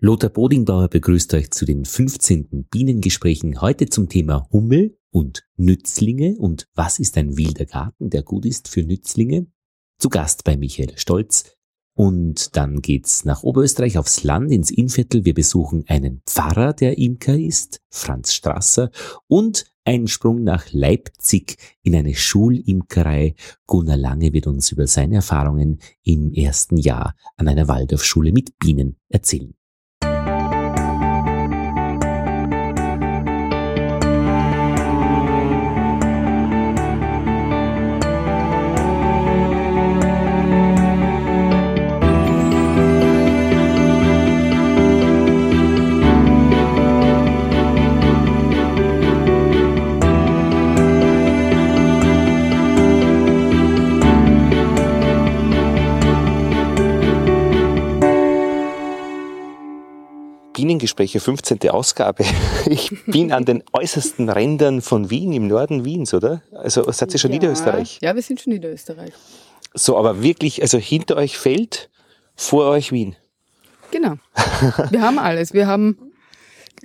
Lothar Bodingbauer begrüßt euch zu den 15. Bienengesprächen heute zum Thema Hummel und Nützlinge und was ist ein wilder Garten, der gut ist für Nützlinge. Zu Gast bei Michael Stolz. Und dann geht's nach Oberösterreich aufs Land ins Innviertel. Wir besuchen einen Pfarrer, der Imker ist, Franz Strasser, und einen Sprung nach Leipzig in eine Schulimkerei. Gunnar Lange wird uns über seine Erfahrungen im ersten Jahr an einer Waldorfschule mit Bienen erzählen. Bienengespräche, 15. Ausgabe. Ich bin an den äußersten Rändern von Wien, im Norden Wiens, oder? Also seid ihr schon ja, Niederösterreich? Ja, wir sind schon Niederösterreich. So, aber wirklich, also hinter euch Feld, vor euch Wien. Genau. Wir haben alles. Wir haben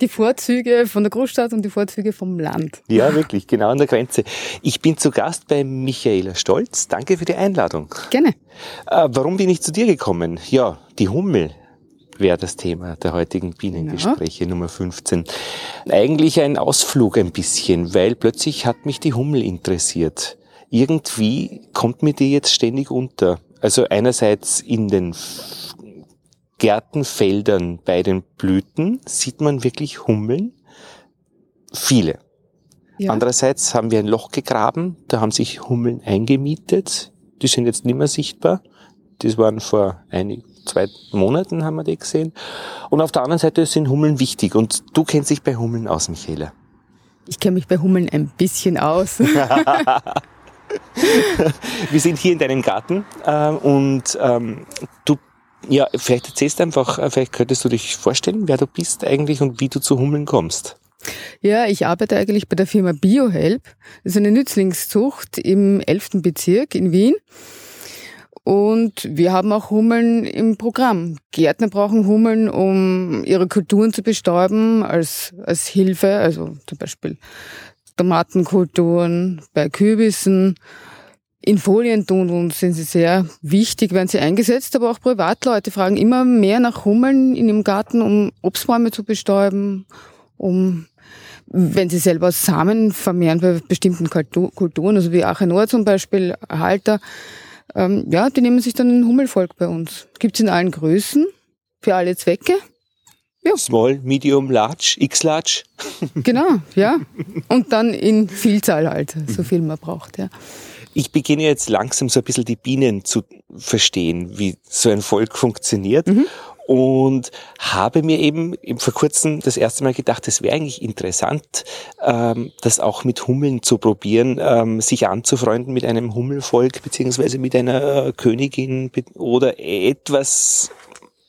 die Vorzüge von der Großstadt und die Vorzüge vom Land. Ja, wirklich, genau an der Grenze. Ich bin zu Gast bei Michaela Stolz. Danke für die Einladung. Gerne. Äh, warum bin ich zu dir gekommen? Ja, die Hummel wäre das Thema der heutigen Bienengespräche ja. Nummer 15. Eigentlich ein Ausflug ein bisschen, weil plötzlich hat mich die Hummel interessiert. Irgendwie kommt mir die jetzt ständig unter. Also einerseits in den Gärtenfeldern bei den Blüten sieht man wirklich Hummeln. Viele. Ja. Andererseits haben wir ein Loch gegraben, da haben sich Hummeln eingemietet. Die sind jetzt nicht mehr sichtbar. Das waren vor einigen zwei Monaten haben wir die gesehen. Und auf der anderen Seite sind Hummeln wichtig. Und du kennst dich bei Hummeln aus, Michaela. Ich kenne mich bei Hummeln ein bisschen aus. wir sind hier in deinem Garten äh, und ähm, du, ja, vielleicht erzählst du einfach, äh, vielleicht könntest du dich vorstellen, wer du bist eigentlich und wie du zu Hummeln kommst. Ja, ich arbeite eigentlich bei der Firma BioHelp. Das ist eine Nützlingszucht im 11. Bezirk in Wien. Und wir haben auch Hummeln im Programm. Gärtner brauchen Hummeln, um ihre Kulturen zu bestäuben als, als Hilfe, also zum Beispiel Tomatenkulturen, bei Kürbissen. In Folien tun und sind sie sehr wichtig, werden sie eingesetzt, aber auch Privatleute fragen immer mehr nach Hummeln in ihrem Garten, um Obstbäume zu bestäuben, um wenn sie selber Samen vermehren bei bestimmten Kulturen, also wie Achenor zum Beispiel, Halter, ähm, ja, die nehmen sich dann ein Hummelvolk bei uns. Gibt's in allen Größen, für alle Zwecke. Ja. Small, Medium, Large, X-Large. genau, ja. Und dann in Vielzahl halt, so viel man braucht, ja. Ich beginne jetzt langsam so ein bisschen die Bienen zu verstehen, wie so ein Volk funktioniert. Mhm und habe mir eben, vor kurzem das erste Mal gedacht, es wäre eigentlich interessant, ähm, das auch mit Hummeln zu probieren, ähm, sich anzufreunden mit einem Hummelvolk beziehungsweise mit einer Königin oder etwas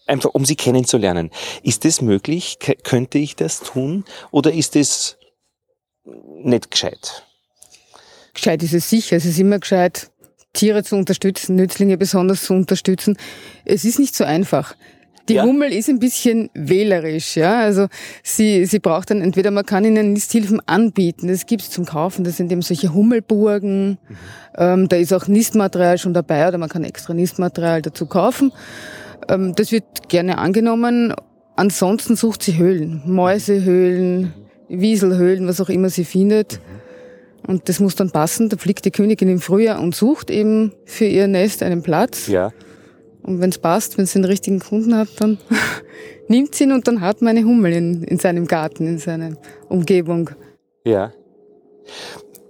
einfach um sie kennenzulernen. Ist das möglich? K könnte ich das tun? Oder ist es nicht gescheit? Gescheit ist es sicher. Es ist immer gescheit, Tiere zu unterstützen, Nützlinge besonders zu unterstützen. Es ist nicht so einfach. Die ja. Hummel ist ein bisschen wählerisch, ja. Also sie, sie braucht dann entweder man kann ihnen Nisthilfen anbieten, das gibt's zum Kaufen, das sind eben solche Hummelburgen. Mhm. Ähm, da ist auch Nistmaterial schon dabei oder man kann extra Nistmaterial dazu kaufen. Ähm, das wird gerne angenommen. Ansonsten sucht sie Höhlen, Mäusehöhlen, Wieselhöhlen, was auch immer sie findet. Und das muss dann passen. Da fliegt die Königin im Frühjahr und sucht eben für ihr Nest einen Platz. Ja. Und wenn es passt, wenn sie den richtigen Kunden hat, dann nimmt sie ihn und dann hat man eine Hummel in, in seinem Garten, in seiner Umgebung. Ja.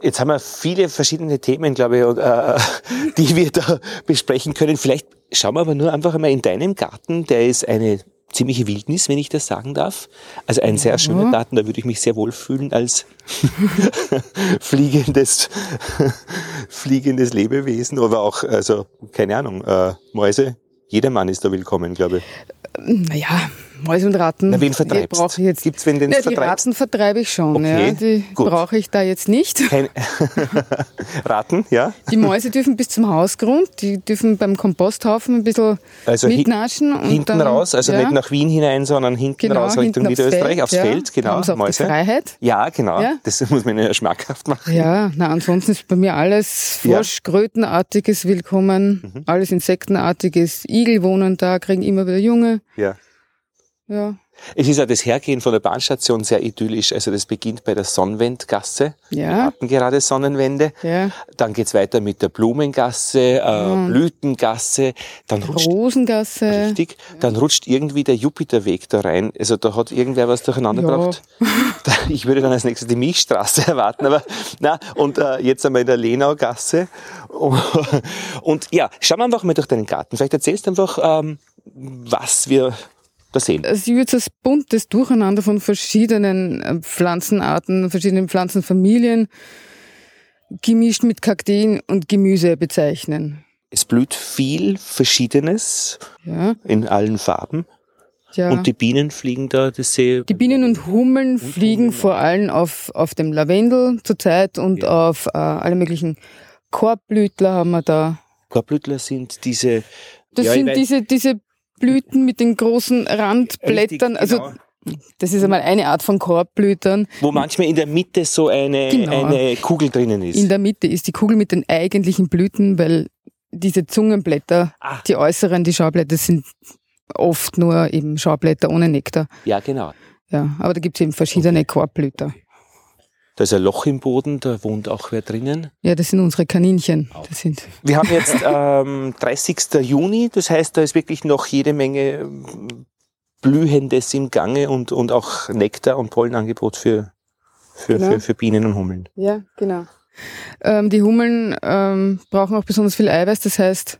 Jetzt haben wir viele verschiedene Themen, glaube ich, äh, die wir da besprechen können. Vielleicht schauen wir aber nur einfach einmal in deinem Garten. Der ist eine ziemliche Wildnis, wenn ich das sagen darf. Also ein sehr schöner Garten, da würde ich mich sehr wohl fühlen als fliegendes, fliegendes Lebewesen oder auch, also keine Ahnung, äh, Mäuse, jeder Mann ist da willkommen, glaube ich. Naja, Mäuse und Ratten. Na, wen vertreibst? ich jetzt. Gibt's wen, den ja, du die? Ratten vertreibe ich schon. Okay, Ja. Die brauche ich da jetzt nicht. Kein Ratten, ja? Die Mäuse dürfen bis zum Hausgrund, die dürfen beim Komposthaufen ein bisschen Also mitnaschen. und Hinten dann, raus, also ja, nicht nach Wien hinein, sondern hinten genau, raus Richtung hinten aufs Niederösterreich, Feld, aufs ja. Feld, genau. Sie auch die Freiheit. Ja, genau. Ja. Das muss man ja schmackhaft machen. Ja, na, ansonsten ist bei mir alles. Frosch, Krötenartiges willkommen, Mhm. alles Insektenartiges. Igel wohnen da, kriegen immer wieder Junge. Ja. Ja, Es ist ja das Hergehen von der Bahnstation sehr idyllisch. Also das beginnt bei der Sonnenwendgasse. Wir ja, hatten gerade Sonnenwende. ja. Dann geht's weiter mit der Blumengasse, äh, Blütengasse. Dann rutscht Rosengasse. Richtig. Dann rutscht irgendwie der Jupiterweg da rein. Also da hat irgendwer was durcheinander Ja. gebracht. Ich würde dann als nächstes die Milchstraße erwarten, aber na und äh, jetzt einmal in der Lenaugasse. Und ja, schauen wir einfach mal durch deinen Garten. Vielleicht erzählst du einfach, ähm, was wir da sehen. Ich würde so ein buntes Durcheinander von verschiedenen äh, Pflanzenarten, verschiedenen Pflanzenfamilien, gemischt mit Kakteen und Gemüse bezeichnen. Es blüht viel Verschiedenes Ja, in allen Farben. ja. Und die Bienen fliegen da, das sehe Die Bienen und Hummeln fliegen vor allem auf, auf dem Lavendel zurzeit und Ja. auf äh, alle möglichen Korbblütler haben wir da. Korbblütler sind diese. Das Ja, sind diese, diese Blüten mit den großen Randblättern. Richtig, Also genau. das ist einmal eine Art von Korbblütern. Wo manchmal in der Mitte so eine, Genau. eine Kugel drinnen ist. In der Mitte ist die Kugel mit den eigentlichen Blüten, weil diese Zungenblätter, Ah. die äußeren, die Schaublätter sind oft nur eben Schaublätter ohne Nektar. ja, genau. Ja, aber da gibt es eben verschiedene Korbblüter. Da ist ein Loch im Boden, da wohnt auch wer drinnen. Ja, das sind unsere Kaninchen. Das sind Wir haben jetzt ähm, 30. Juni, das heißt, da ist wirklich noch jede Menge ähm, Blühendes im Gange und, und auch Nektar und Pollenangebot für, für, Genau. für, für Bienen und Hummeln. Ja, genau. Ähm, die Hummeln ähm, brauchen auch besonders viel Eiweiß, das heißt,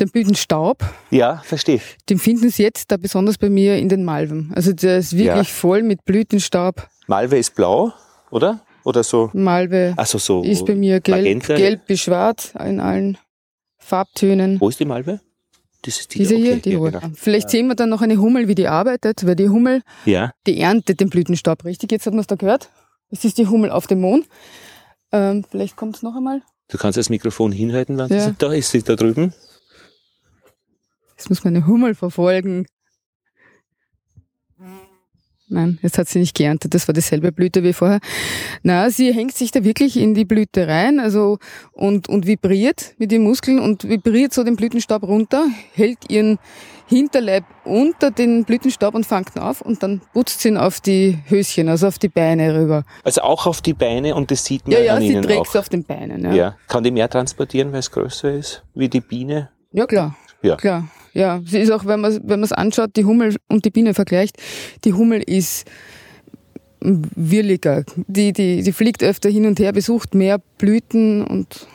den Blütenstaub, Ja, verstehe. den finden Sie jetzt da besonders bei mir in den Malven. Also der ist wirklich Ja. voll mit Blütenstaub. Malve ist blau, oder? Oder so? Malve Also so. ist bei mir gelb, Magenta. gelb bis schwarz in allen Farbtönen. Wo ist die Malve? Das ist die Diese da, hier, okay, die ja, Uhr. genau. Vielleicht sehen wir dann noch eine Hummel, wie die arbeitet, weil die Hummel, Ja, die erntet den Blütenstaub richtig. Jetzt hat man es da gehört. Das ist die Hummel auf dem Mond. Ähm, vielleicht kommt es noch einmal. du kannst das Mikrofon hinhalten, wenn Ja. da ist, sie da drüben. Jetzt muss man eine Hummel verfolgen. Nein, jetzt hat sie nicht geerntet. Das war dieselbe Blüte wie vorher. Na, sie hängt sich da wirklich in die Blüte rein, also und und vibriert mit den Muskeln und vibriert so den Blütenstaub runter, hält ihren Hinterleib unter den Blütenstaub und fängt ihn auf und dann putzt sie ihn auf die Höschen, also auf die Beine rüber. Also auch auf die Beine und das sieht man Ja, ja, an sie ihnen trägt auch. es auf den Beinen. Ja. Ja, Kann die mehr transportieren, weil es größer ist, wie die Biene? ja klar. Ja. Klar, ja. Sie ist auch, wenn man wenn man es anschaut, die Hummel und die Biene vergleicht, die Hummel ist williger. Die, die, die fliegt öfter hin und her, besucht mehr Blüten und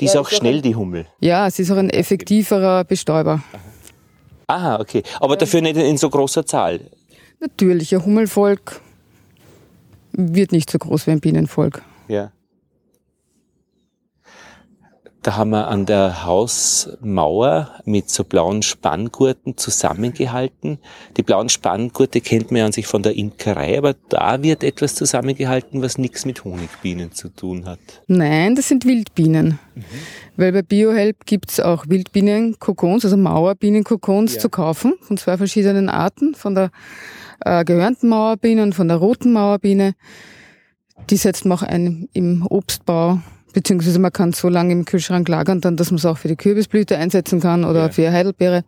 Die ist Ja, auch schnell, ein- die Hummel. ja, sie ist auch ein effektiverer Bestäuber. Aha, okay. Aber dafür nicht in so großer Zahl. Natürlich, ein Hummelvolk wird nicht so groß wie ein Bienenvolk. Ja. Da haben wir an der Hausmauer mit so blauen Spanngurten zusammengehalten. Die blauen Spanngurte kennt man ja an sich von der Imkerei, aber da wird etwas zusammengehalten, was nichts mit Honigbienen zu tun hat. Nein, das sind Wildbienen. Weil bei BioHelp gibt's auch Wildbienenkokons, also Mauerbienenkokons Ja. zu kaufen, von zwei verschiedenen Arten, von der äh, gehörnten Mauerbiene und von der roten Mauerbiene. Die setzt man auch ein im Obstbau, beziehungsweise man kann es so lange im Kühlschrank lagern, dann, dass man es auch für die Kürbisblüte einsetzen kann oder Ja. für Heidelbeere.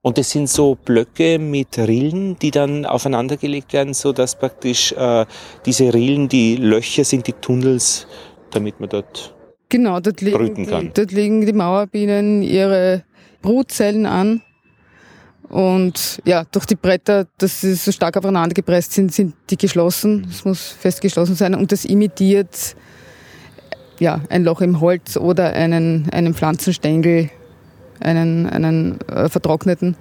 Und das sind so Blöcke mit Rillen, die dann aufeinandergelegt werden, so dass praktisch äh, diese Rillen die Löcher sind, die Tunnels, damit man dort Genau, dort Brüten die, kann. dort legen die Mauerbienen ihre Brutzellen an. Und ja, durch die Bretter, dass sie so stark aufeinander gepresst sind, sind die geschlossen. Es muss fest geschlossen sein. Und das imitiert ja, ein Loch im Holz oder einen, einen Pflanzenstängel, einen, einen äh, vertrockneten,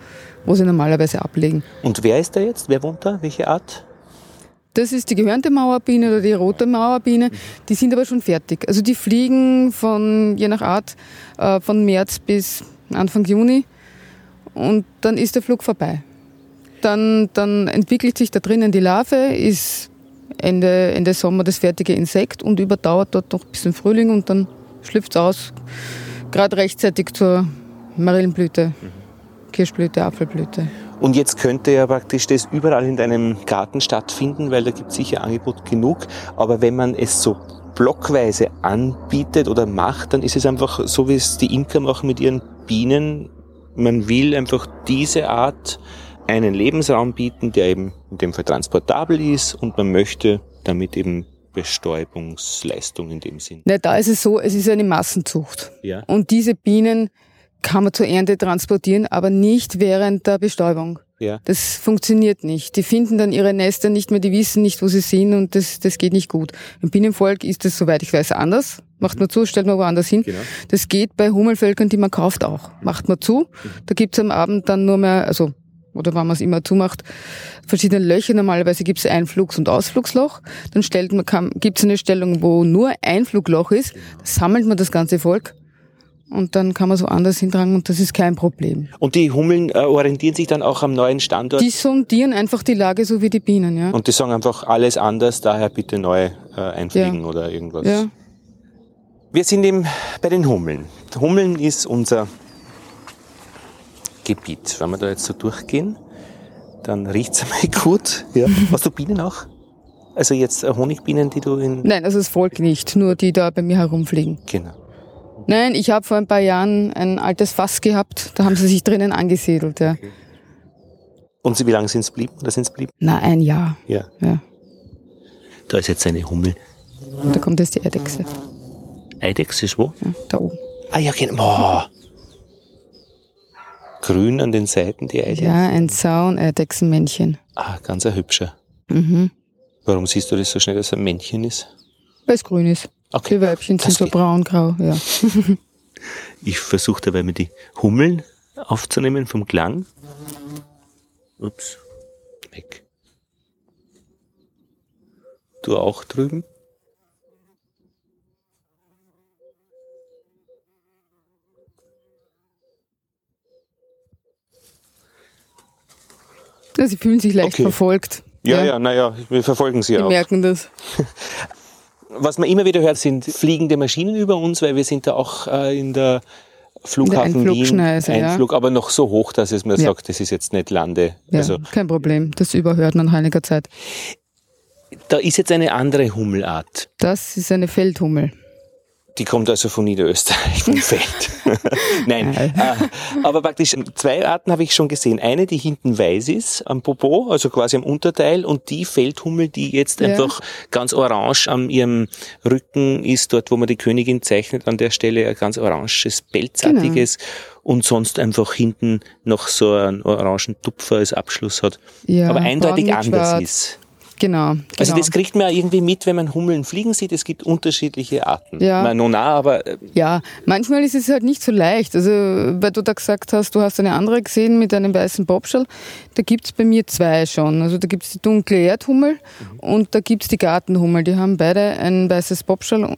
wo sie normalerweise ablegen. Und wer ist da jetzt? Wer wohnt da? Welche Art? Das ist die gehörnte Mauerbiene oder die rote Mauerbiene. Die sind aber schon fertig. Also die fliegen von, je nach Art, äh, von März bis Anfang Juni und dann ist der Flug vorbei. dann, dann entwickelt sich da drinnen die Larve, ist Ende, Ende Sommer das fertige Insekt und überdauert dort noch bis zum Frühling und dann schlüpft es aus, gerade rechtzeitig zur Marillenblüte, mhm. Kirschblüte, Apfelblüte. Und jetzt könnte ja praktisch das überall in deinem Garten stattfinden, weil da gibt es sicher Angebot genug. Aber wenn man es so blockweise anbietet oder macht, dann ist es einfach so, wie es die Imker machen mit ihren Bienen. Man will einfach diese Art einen Lebensraum bieten, der eben in dem Fall transportabel ist und man möchte damit eben Bestäubungsleistung in dem Sinn. Na, da ist es so, es ist eine Massenzucht. Ja. Und diese Bienen kann man zur Ernte transportieren, aber nicht während der Bestäubung. Ja. Das funktioniert nicht. Die finden dann ihre Nester nicht mehr, die wissen nicht, wo sie sind und das, das geht nicht gut. Im Bienenvolk ist das, soweit ich weiß, anders. Macht mhm. man zu, stellt man woanders hin. Genau. Das geht bei Hummelvölkern, die man kauft, auch. Macht man zu. Mhm. Da gibt's am Abend dann nur mehr, also oder wenn man es immer zumacht, verschiedene Löcher. Normalerweise gibt es Einflugs- und Ausflugsloch. Dann stellt man, gibt es eine Stellung, wo nur Einflugloch ist. Da sammelt man das ganze Volk und dann kann man so anders hintragen und das ist kein Problem. Und die Hummeln äh, orientieren sich dann auch am neuen Standort? Die sondieren einfach die Lage so wie die Bienen, ja. Und die sagen einfach alles anders, daher bitte neu äh, einfliegen ja. oder irgendwas. Ja. Wir sind eben bei den Hummeln. Hummeln ist unser Gebiet. Wenn wir da jetzt so durchgehen, dann riecht es einmal gut. Ja. Hast du Bienen auch? Also jetzt äh, Honigbienen, die du in... Nein, also das Volk nicht, nur die da bei mir herumfliegen. Genau. Nein, ich habe vor ein paar Jahren ein altes Fass gehabt, da haben sie sich drinnen angesiedelt, ja. Okay. Und sie, wie lange sind es blieben? Oder sind blieben? Na, ein Jahr. Ja. ja. Da ist jetzt eine Hummel. Und da kommt jetzt die Eidechse. Eidechse ist wo? Ja, da oben. Ah ja, genau. Oh. Grün an den Seiten, die Eidechse? Ja, ein Zaun-Eidechsenmännchen. Ah, ganz ein hübscher. Mhm. Warum siehst du das so schnell, dass er ein Männchen ist? Weil es grün ist. Okay. Die Weibchen sind so braun-grau, ja. ich versuche dabei mir die Hummeln aufzunehmen vom Klang. Ups, weg. Du auch drüben? Ja, sie fühlen sich leicht okay. verfolgt. Ja, ja, naja, ja, wir verfolgen sie die auch. Wir merken das. Was man immer wieder hört, sind fliegende Maschinen über uns, weil wir sind da auch äh, in der Flughafen in Wien, Einflug, ja. aber noch so hoch, dass es mir ja. sagt, das ist jetzt nicht Lande. Ja, also, kein Problem, das überhört man nach einiger Zeit. Da ist jetzt eine andere Hummelart. Das ist eine Feldhummel. Die kommt also von Niederösterreich, vom Feld. Nein, äh, aber praktisch zwei Arten habe ich schon gesehen. Eine, die hinten weiß ist am Popo, also quasi am Unterteil, und die Feldhummel, die jetzt ja. einfach ganz orange an ihrem Rücken ist, dort, wo man die Königin zeichnet, an der Stelle ein ganz oranges, pelzartiges. Genau und sonst einfach hinten noch so einen orangen Tupfer als Abschluss hat. Ja, aber eindeutig anders schwarz. ist. Genau, genau. Also das kriegt man irgendwie mit, wenn man Hummeln fliegen sieht. Es gibt unterschiedliche Arten. Ja. Man nah, aber äh, ja, manchmal ist es halt nicht so leicht. Also weil du da gesagt hast, du hast eine andere gesehen mit einem weißen Bobschall. Da gibt's bei mir zwei schon. Also da gibt's die dunkle Erdhummel mhm. und da gibt's die Gartenhummel. Die haben beide ein weißes Bobschall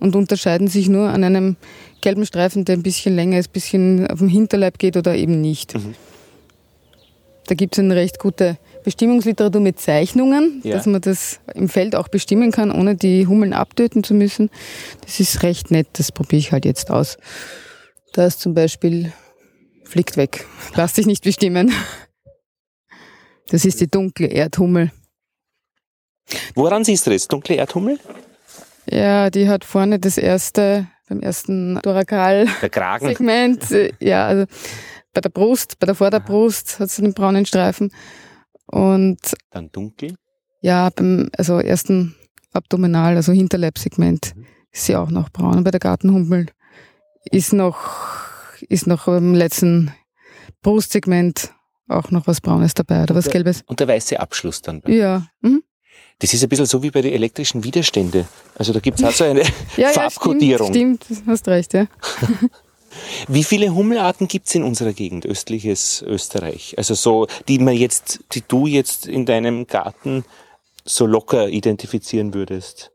und unterscheiden sich nur an einem gelben Streifen, der ein bisschen länger ist, ein bisschen auf dem Hinterleib geht oder eben nicht. Mhm. Da gibt's eine recht gute Bestimmungsliteratur mit Zeichnungen, ja. dass man das im Feld auch bestimmen kann, ohne die Hummeln abtöten zu müssen. Das ist recht nett, das probiere ich halt jetzt aus. Da ist zum Beispiel, fliegt weg, lass dich nicht bestimmen. Das ist die dunkle Erdhummel. Woran siehst du das? Dunkle Erdhummel? Ja, die hat vorne das erste, beim ersten Thorakal-Segment. Ja, also bei der Brust, bei der Vorderbrust hat sie den braunen Streifen. Und dann dunkel? Ja, beim also ersten Abdominal, also Hinterleibsegment, mhm. ist sie auch noch braun. Und bei der Gartenhummel ist noch, ist noch im letzten Brustsegment auch noch was Braunes dabei oder was der, Gelbes. Und der weiße Abschluss dann. Ja. Mhm. Das ist ein bisschen so wie bei den elektrischen Widerständen. Also da gibt es auch so eine ja, Farbkodierung. Ja, stimmt, stimmt, hast recht, ja. Wie viele Hummelarten gibt es in unserer Gegend, östliches Österreich? Also so, die man jetzt, die du jetzt in deinem Garten so locker identifizieren würdest?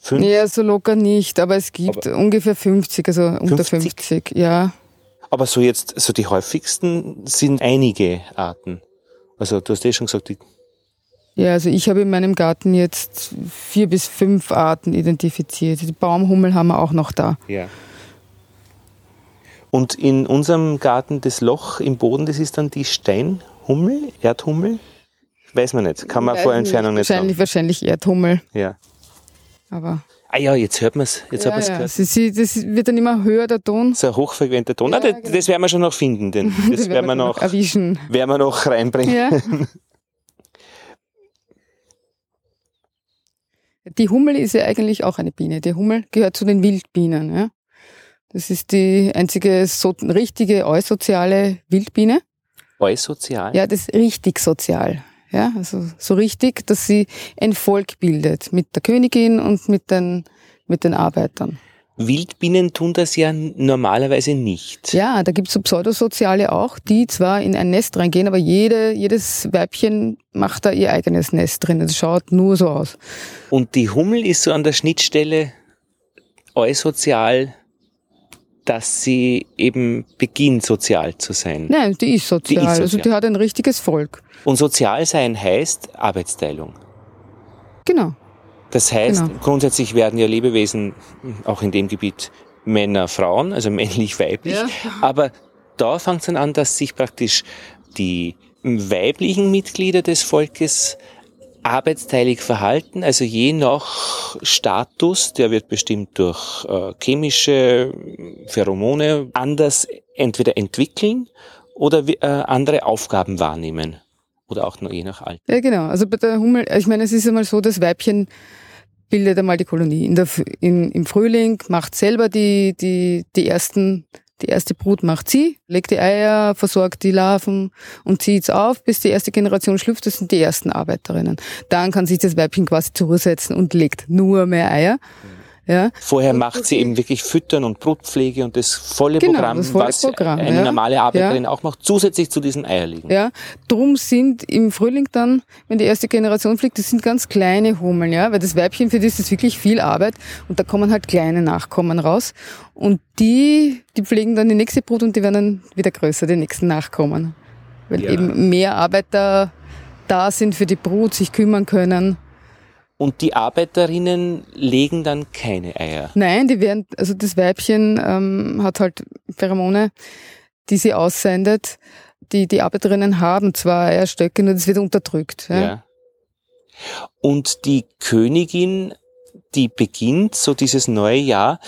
Fünf? Ja, so locker nicht, aber es gibt aber ungefähr 50, also 50? unter 50, ja. Aber so jetzt, so die häufigsten sind einige Arten. Also du hast eh schon gesagt, die ja, also ich habe in meinem Garten jetzt vier bis fünf Arten identifiziert. Die Baumhummel haben wir auch noch da. Ja. Und in unserem Garten das Loch im Boden, das ist dann die Steinhummel, Erdhummel? Weiß man nicht, kann man vor Entfernung nicht wahrscheinlich, sagen. Wahrscheinlich Erdhummel. Ja. Aber Ah ja, jetzt hört man es. Jetzt ja, hat man's ja. gehört. Sie, sie, das wird dann immer höher, der Ton. So ein hochfrequenter Ton. Ja, ah, das, genau. das werden wir schon noch finden, denn das werden wir noch, erwischen. werden wir noch reinbringen. Ja. Die Hummel ist ja eigentlich auch eine Biene. Die Hummel gehört zu den Wildbienen. Ja? Das ist die einzige so, richtige eusoziale Wildbiene. Eusozial. Ja, das ist richtig sozial. Ja, also so richtig, dass sie ein Volk bildet mit der Königin und mit den, mit den Arbeitern. Wildbienen tun das ja normalerweise nicht. Ja, da gibt's so Pseudosoziale auch, die zwar in ein Nest reingehen, aber jede, jedes Weibchen macht da ihr eigenes Nest drin. Das schaut nur so aus. Und die Hummel ist so an der Schnittstelle eusozial, dass sie eben beginnt, sozial zu sein. Nein, die ist sozial. Die ist Also sozial. die hat ein richtiges Volk. Und sozial sein heißt Arbeitsteilung. Genau. Das heißt, Genau. grundsätzlich werden ja Lebewesen auch in dem Gebiet Männer, Frauen, also männlich-weiblich. Ja. Aber da fängt es dann an, dass sich praktisch die weiblichen Mitglieder des Volkes arbeitsteilig verhalten, also je nach Status, der wird bestimmt durch äh, chemische Pheromone anders entweder entwickeln oder äh, andere Aufgaben wahrnehmen. Oder auch nur je nach Alter. Ja, genau. Also bei der Hummel, ich meine, es ist einmal so, das Weibchen bildet einmal die Kolonie. In der, in, Im Frühling macht selber die, die, die ersten, die erste Brut macht sie, legt die Eier, versorgt die Larven und zieht's auf, bis die erste Generation schlüpft. Das sind die ersten Arbeiterinnen. Dann kann sich das Weibchen quasi zurücksetzen und legt nur mehr Eier. Ja. Vorher macht sie eben wirklich Füttern und Brutpflege und das volle Genau, Programm, das volle was Programm, eine ja. normale Arbeiterin auch macht, zusätzlich zu diesen Eierlegen. Ja, drum sind im Frühling dann, wenn die erste Generation fliegt, das sind ganz kleine Hummeln, ja, weil das Weibchen für die ist das wirklich viel Arbeit und da kommen halt kleine Nachkommen raus und die, die pflegen dann die nächste Brut und die werden dann wieder größer, die nächsten Nachkommen, weil Ja. eben mehr Arbeiter da sind für die Brut, sich kümmern können. Und die Arbeiterinnen legen dann keine Eier. Nein, die werden, also das Weibchen ähm, hat halt Pheromone, die sie aussendet. Die, die Arbeiterinnen haben zwar Eierstöcke, nur das wird unterdrückt. Ja. Ja. Und die Königin, die beginnt so dieses neue Jahr,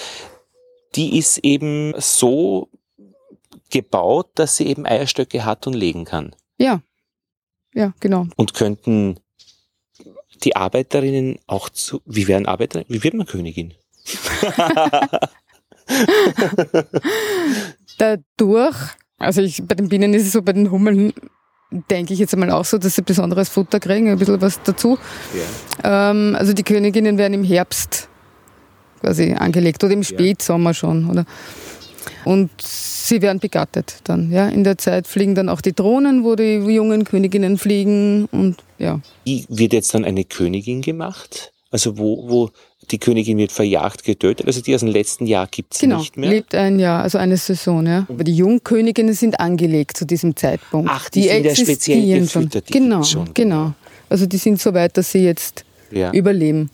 die ist eben so gebaut, dass sie eben Eierstöcke hat und legen kann. Ja, ja, genau. Und könnten die Arbeiterinnen auch zu, wie werden Arbeiterinnen, wie wird man Königin? Dadurch, also ich, bei den Bienen ist es so, bei den Hummeln denke ich jetzt einmal auch so, dass sie besonderes Futter kriegen, ein bisschen was dazu. Ja. Ähm, also die Königinnen werden im Herbst quasi angelegt oder im Spätsommer schon, oder? Und sie werden begattet dann, ja. In der Zeit fliegen dann auch die Drohnen, wo die jungen Königinnen fliegen und ja. Wie wird jetzt dann eine Königin gemacht? Also wo, wo die Königin wird verjagt, getötet. Also die aus dem letzten Jahr gibt's Genau, nicht mehr. lebt ein Jahr, also eine Saison, ja. Aber die Jungköniginnen sind angelegt zu diesem Zeitpunkt. Ach, die sind ja speziell gefüttert, die Genau, schon. genau. Also die sind so weit, dass sie jetzt Ja. überleben.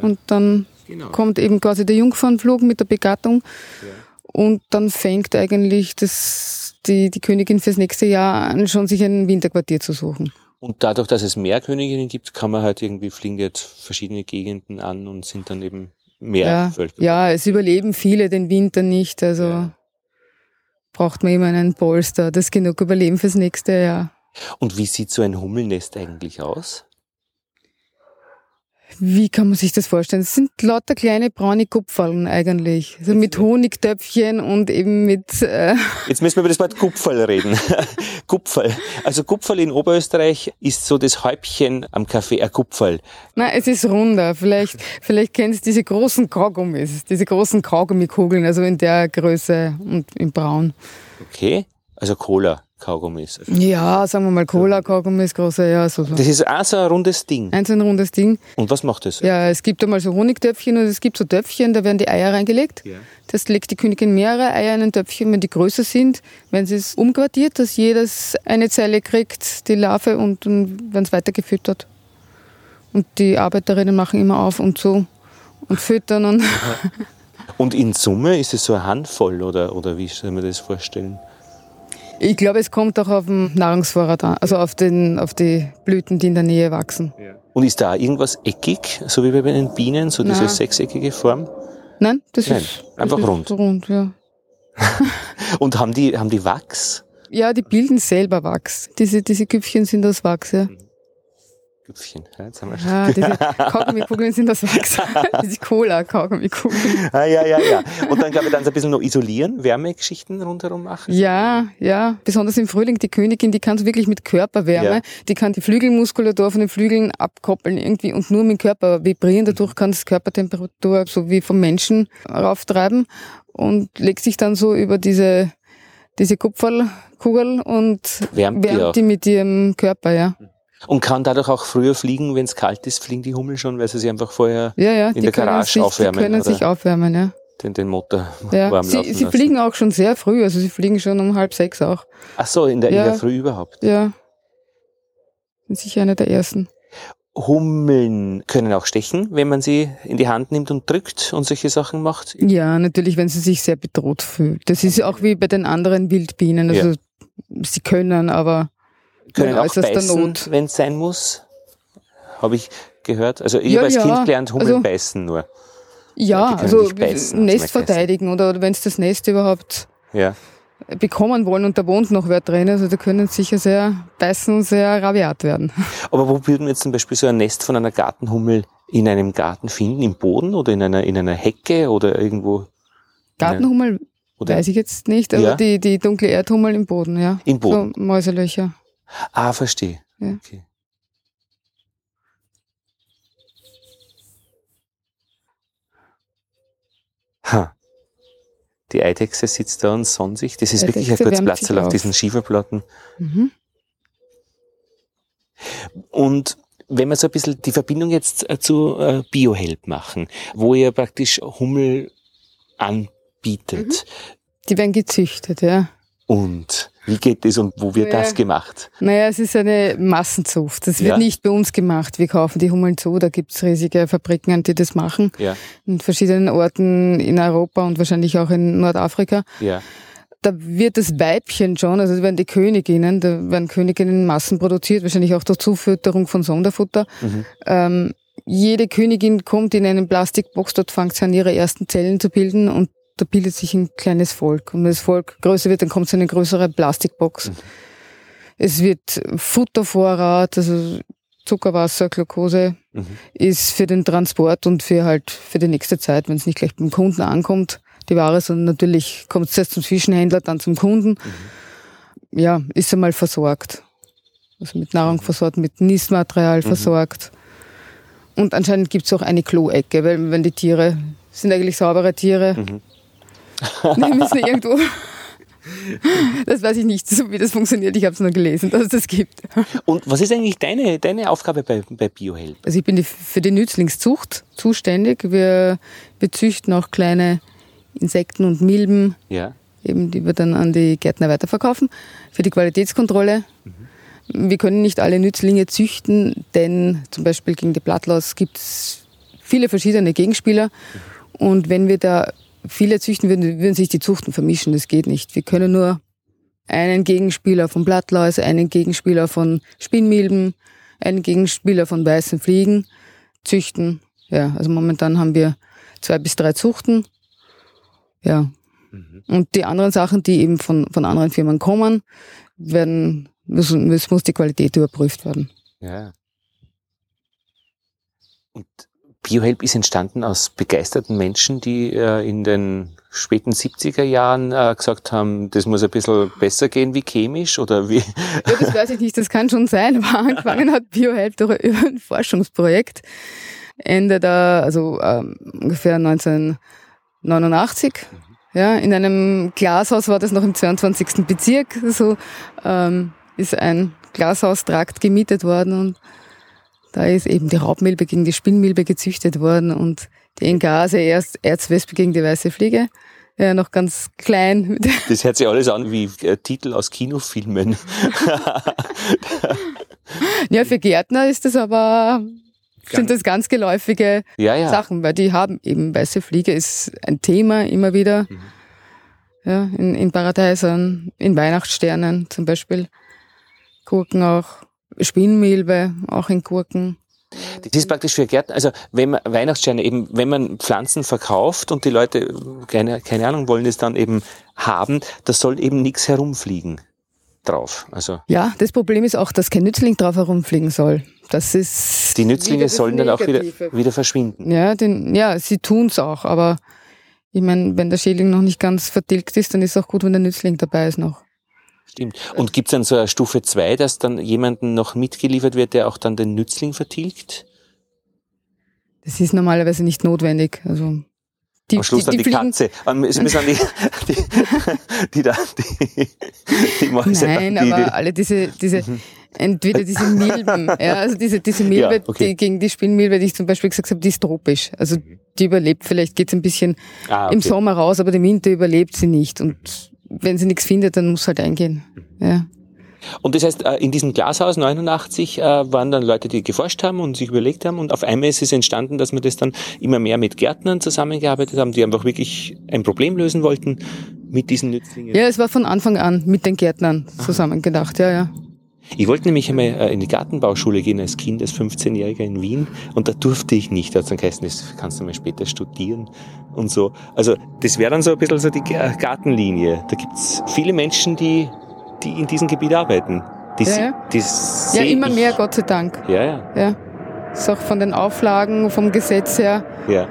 Und dann Genau. kommt eben quasi der Jungfernflug mit der Begattung und dann fängt eigentlich das, die, die Königin fürs nächste Jahr an, schon sich ein Winterquartier zu suchen. Und dadurch, dass es mehr Königinnen gibt, kann man halt irgendwie fliegen jetzt verschiedene Gegenden an und sind dann eben mehr Ja, Völker. ja, es überleben viele den Winter nicht, also Ja. braucht man immer einen Polster, das genug überleben fürs nächste Jahr. Und wie sieht so ein Hummelnest eigentlich aus? Wie kann man sich das vorstellen? Es sind lauter kleine braune Kupferln eigentlich. Also mit Honigtöpfchen und eben mit, äh, Jetzt müssen wir über das Wort Kupferl reden. Kupferl. Also Kupferl in Oberösterreich ist so das Häubchen am Kaffee, ein Kupferl. na, es ist runder. Vielleicht, vielleicht kennst du diese großen Kaugummis, diese großen Kaugummikugeln, also in der Größe und in braun. Okay? Also Cola. Kaugummis. Ja, sagen wir mal Cola-Kaugummis, große, ja, so. so. Das ist auch so ein rundes Ding. Ein so ein rundes Ding. Und was macht das? Ja, es gibt einmal so Honigtöpfchen und es gibt so Töpfchen, da werden die Eier reingelegt. Ja. Das legt die Königin mehrere Eier in ein Töpfchen, wenn die größer sind, wenn sie es umquartiert, dass jedes eine Zelle kriegt, die Larve, und dann werden es weiter gefüttert. Und die Arbeiterinnen machen immer auf und so und füttern und. Und in Summe ist es so eine Handvoll oder, oder wie soll man das vorstellen? Ich glaube, es kommt auch auf den Nahrungsvorrat an, also auf, den, auf die Blüten, die in der Nähe wachsen. Und ist da irgendwas eckig, so wie bei den Bienen, so diese Nein. sechseckige Form? Nein, das Nein, ist einfach das ist rund. rund ja. Und haben die, haben die Wachs? ja, die bilden selber Wachs. Diese, diese Küpfchen sind aus Wachs, ja. Köpfchen. Ja, jetzt haben wir schon. Ja, diese Kaugummikugeln sind aus Wachs. diese Cola-Kaugummikugeln. Ah, ja, ja, ja. Und dann, glaube ich, dann so ein bisschen noch isolieren, Wärmegeschichten rundherum machen. Ja, ja. Besonders im Frühling, die Königin, die kann wirklich mit Körperwärme, Ja. die kann die Flügelmuskulatur von den Flügeln abkoppeln irgendwie und nur mit dem Körper vibrieren. Dadurch kann es Körpertemperatur so wie vom Menschen rauftreiben und legt sich dann so über diese, diese Kupferlkugel und Wärmt die wärmt die mit ihrem Körper, ja. Und kann dadurch auch früher fliegen, wenn es kalt ist, fliegen die Hummel schon, weil sie sich einfach vorher Ja, ja, In der Garage sich, aufwärmen, Die können oder? sich aufwärmen, ja. den, den Motor ja. warm Sie, laufen sie lassen. fliegen auch schon sehr früh, also sie fliegen schon um halb sechs auch. Ach so, in der, in Ja. der Früh überhaupt. Ja. Sind sicher eine der ersten. Hummeln können auch stechen, wenn man sie in die Hand nimmt und drückt und solche Sachen macht. Ja, natürlich, wenn sie sich sehr bedroht fühlt. Das ist auch wie bei den anderen Wildbienen. Also sie können, aber Können auch beißen, wenn es sein muss. Habe ich gehört. Also ich Ja, habe als ja. Kind gelernt, Hummeln Also- beißen nur. Ja, also beißen, Nest mal verteidigen oder, wenn es das Nest überhaupt Ja. bekommen wollen und da wohnt noch wer drin, also da können sie sicher sehr beißen, sehr rabiat werden. Aber wo würden wir jetzt zum Beispiel so ein Nest von einer Gartenhummel in einem Garten finden? Im Boden oder in einer, in einer Hecke oder irgendwo? Gartenhummel weiß ich jetzt nicht, aber Ja. die, die dunkle Erdhummel im Boden, ja. Im Boden. So Mäuselöcher. Ah, verstehe. Ja. Okay. Ha. Die Eidechse sitzt da und sonnt sich. Das ist wirklich ein Eidechse kurzes wärmt Platzl sich auf diesen Schieferplatten. Mhm. Und wenn wir so ein bisschen die Verbindung jetzt äh, zu äh, BioHelp machen, wo ihr praktisch Hummel anbietet. Die werden gezüchtet, ja. Und wie geht das und wo wird Ja. das gemacht? Naja, es ist eine Massenzucht. Das wird Ja. nicht bei uns gemacht. Wir kaufen die Hummeln zu, da gibt's riesige Fabriken, die das machen. Ja, In verschiedenen Orten in Europa und wahrscheinlich auch in Nordafrika. ja, Da wird das Weibchen schon, also werden die Königinnen, da werden Königinnen in Massen produziert, wahrscheinlich auch durch Zufütterung von Sonderfutter. Mhm. Ähm, jede Königin kommt in einen Plastikbox, dort fängt sie an, ihre ersten Zellen zu bilden und da bildet sich ein kleines Volk. Und wenn das Volk größer wird, dann kommt es in eine größere Plastikbox. Mhm. Es wird Futtervorrat, also Zuckerwasser, Glucose, Mhm. ist für den Transport und für halt für die nächste Zeit, wenn es nicht gleich beim Kunden ankommt, die Ware, sondern natürlich kommt es erst zum Zwischenhändler, dann zum Kunden. Ja, ist einmal versorgt. Also mit Nahrung versorgt, mit Nistmaterial versorgt. Und anscheinend gibt es auch eine Kloecke, weil wenn die Tiere sind eigentlich saubere Tiere, die müssen irgendwo. Das weiß ich nicht, so wie das funktioniert. Ich habe es nur gelesen, dass es das gibt. Und was ist eigentlich deine, deine Aufgabe bei, bei BioHelp? Also ich bin die, für die Nützlingszucht zuständig. Wir, wir züchten auch kleine Insekten und Milben, Ja, eben, die wir dann an die Gärtner weiterverkaufen. Für die Qualitätskontrolle. Wir können nicht alle Nützlinge züchten, denn zum Beispiel gegen die Blattlaus gibt es viele verschiedene Gegenspieler. Und wenn wir da viele züchten würden, würden sich die Zuchten vermischen. Das geht nicht. Wir können nur einen Gegenspieler von Blattlaus, einen Gegenspieler von Spinnmilben, einen Gegenspieler von weißen Fliegen züchten. Ja, also momentan haben wir zwei bis drei Zuchten. Ja. Und die anderen Sachen, die eben von, von anderen Firmen kommen, werden, müssen, es muss die Qualität überprüft werden. ja. Und BioHelp ist entstanden aus begeisterten Menschen, die äh, in den späten 70er Jahren äh, gesagt haben, das muss ein bisschen besser gehen wie chemisch oder wie? Ja, das weiß ich nicht, das kann schon sein, aber angefangen hat BioHelp durch über ein Forschungsprojekt. Ende der, also ähm, ungefähr 1989 Ja, in einem Glashaus war das noch im 22. Bezirk, so ähm, ist ein Glashaustrakt gemietet worden und da ist eben die Raubmilbe gegen die Spinnmilbe gezüchtet worden und die Engase erst Erzwespe gegen die weiße Fliege. Ja, noch ganz klein. Das hört sich alles an wie äh, Titel aus Kinofilmen. ja, für Gärtner ist das aber sind das ganz geläufige ja, ja. Sachen, weil die haben eben weiße Fliege ist ein Thema immer wieder. Mhm. Ja, in, in Paradeisern, in Weihnachtssternen zum Beispiel. Gurken auch, Spinnmilbe auch in Gurken. Das ist praktisch für Gärtner, also wenn man Weihnachtssterne eben, wenn man Pflanzen verkauft und die Leute, keine, keine Ahnung, wollen es dann eben haben, da soll eben nichts herumfliegen drauf. Also ja, das Problem ist auch, dass kein Nützling drauf herumfliegen soll. Das ist die Nützlinge sollen dann auch wieder, wieder verschwinden. Ja, den, ja, sie tun's auch, aber ich meine, wenn der Schädling noch nicht ganz vertilgt ist, dann ist es auch gut, wenn der Nützling dabei ist noch. Stimmt. Und gibt's dann so eine Stufe zwei, dass dann jemanden noch mitgeliefert wird, der auch dann den Nützling vertilgt? Das ist normalerweise nicht notwendig. Also die, Am Schluss die, die, die Katze. Es müssen dann die, die, die, da, die, die Mäuse. Nein, die, aber alle diese, diese, mhm. entweder diese Milben, ja, also diese, diese Milbe, ja, okay. die, gegen die Spinnmilbe, die ich zum Beispiel gesagt habe, die ist tropisch. Also mhm. die überlebt, vielleicht geht's ein bisschen ah, okay. im Sommer raus, aber im Winter überlebt sie nicht. Und wenn sie nichts findet, dann muss halt eingehen. Mhm. Ja. Und das heißt, äh, in diesem Glashaus 89 äh, waren dann Leute, die geforscht haben und sich überlegt haben und auf einmal ist es entstanden, dass wir das dann immer mehr mit Gärtnern zusammengearbeitet haben, die einfach wirklich ein Problem lösen wollten mit diesen Nützlingen. Ja, es war von Anfang an mit den Gärtnern zusammengedacht, ja, ja. Ich wollte nämlich einmal äh, in die Gartenbauschule gehen als Kind, als 15-Jähriger in Wien und da durfte ich nicht. Da hat dann geheißen, das kannst du mal später studieren und so. Also das wäre dann so ein bisschen so die Gartenlinie. Da gibt's viele Menschen, die die in diesem Gebiet arbeiten. Die, ja, ja. Die ja immer ich. mehr, Gott sei Dank. Ja, ja. ja. Ist auch von den Auflagen, vom Gesetz her. Ja.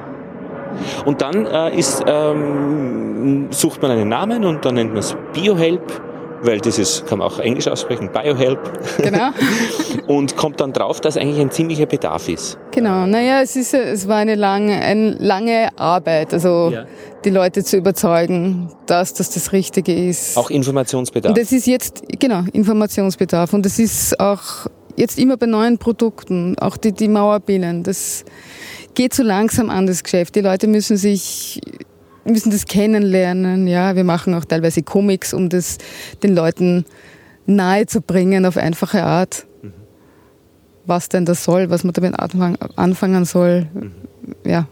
Und dann äh, ist, ähm, sucht man einen Namen und dann nennt man es BioHelp weil das ist, kann man auch Englisch aussprechen, Biohelp. Genau. und kommt dann drauf, dass eigentlich ein ziemlicher Bedarf ist. Genau, naja, es, ist, es war eine lange, eine lange Arbeit, also ja. die Leute zu überzeugen, dass das das Richtige ist. Auch Informationsbedarf. Und das ist jetzt, genau, Informationsbedarf. Und das ist auch jetzt immer bei neuen Produkten, auch die, die Mauerbienen, das geht so langsam an das Geschäft. Die Leute müssen sich müssen das kennenlernen. Ja, wir machen auch teilweise Comics, um das den Leuten nahe zu bringen auf einfache Art. Mhm. Was denn das soll, was man damit anfangen soll. Mhm. Ja.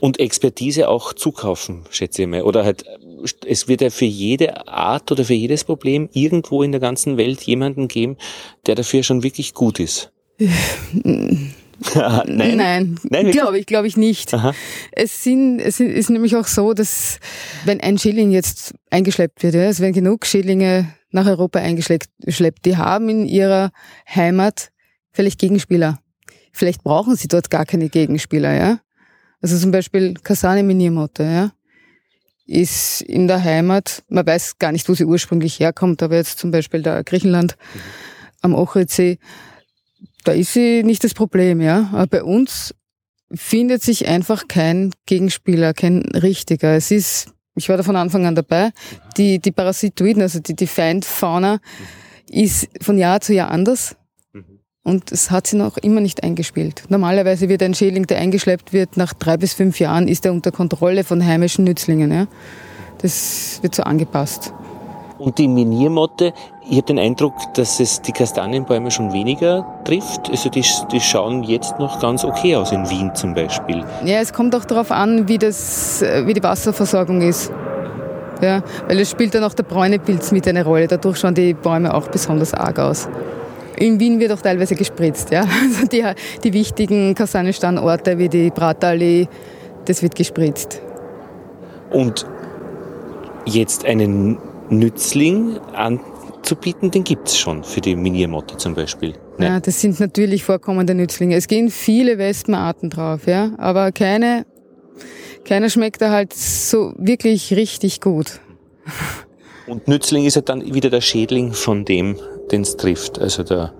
Und Expertise auch zukaufen, schätze ich mal. Oder halt, es wird ja für jede Art oder für jedes Problem irgendwo in der ganzen Welt jemanden geben, der dafür schon wirklich gut ist. Nein, Nein, Nein glaube ich, glaube ich nicht. Aha. Es, sind, es ist nämlich auch so, dass wenn ein Schilling jetzt eingeschleppt wird, ja, es werden genug Schillinge nach Europa eingeschleppt, die haben in ihrer Heimat vielleicht Gegenspieler. Vielleicht brauchen sie dort gar keine Gegenspieler, ja. Also zum Beispiel Kasane Minimoto, ja, ist in der Heimat, man weiß gar nicht, wo sie ursprünglich herkommt, aber jetzt zum Beispiel da Griechenland am Ochridsee, da ist sie nicht das Problem, ja. Aber bei uns findet sich einfach kein Gegenspieler, kein richtiger. Es ist, ich war da von Anfang an dabei, die, die Parasitoiden, also die, die Feindfauna, ist von Jahr zu Jahr anders. Und es hat sie noch immer nicht eingespielt. Normalerweise wird ein Schädling, der eingeschleppt wird, nach drei bis fünf Jahren ist er unter Kontrolle von heimischen Nützlingen. Ja. Das wird so angepasst. Und die Miniermotte, ich habe den Eindruck, dass es die Kastanienbäume schon weniger trifft. Also die, die schauen jetzt noch ganz okay aus in Wien zum Beispiel. Ja, es kommt auch darauf an, wie, das, wie die Wasserversorgung ist. Ja, weil es spielt dann auch der Bräunepilz mit eine Rolle. Dadurch schauen die Bäume auch besonders arg aus. In Wien wird auch teilweise gespritzt. Ja. Also die, die wichtigen Kastanienstandorte wie die Pratallee, das wird gespritzt. Und jetzt einen Nützling anzubieten, den gibt es schon für die Miniermotte zum Beispiel. Ne? Ja, das sind natürlich vorkommende Nützlinge. Es gehen viele Wespenarten drauf, ja, aber keine, keiner schmeckt da halt so wirklich richtig gut. Und Nützling ist ja dann wieder der Schädling von dem, den es trifft. Also der,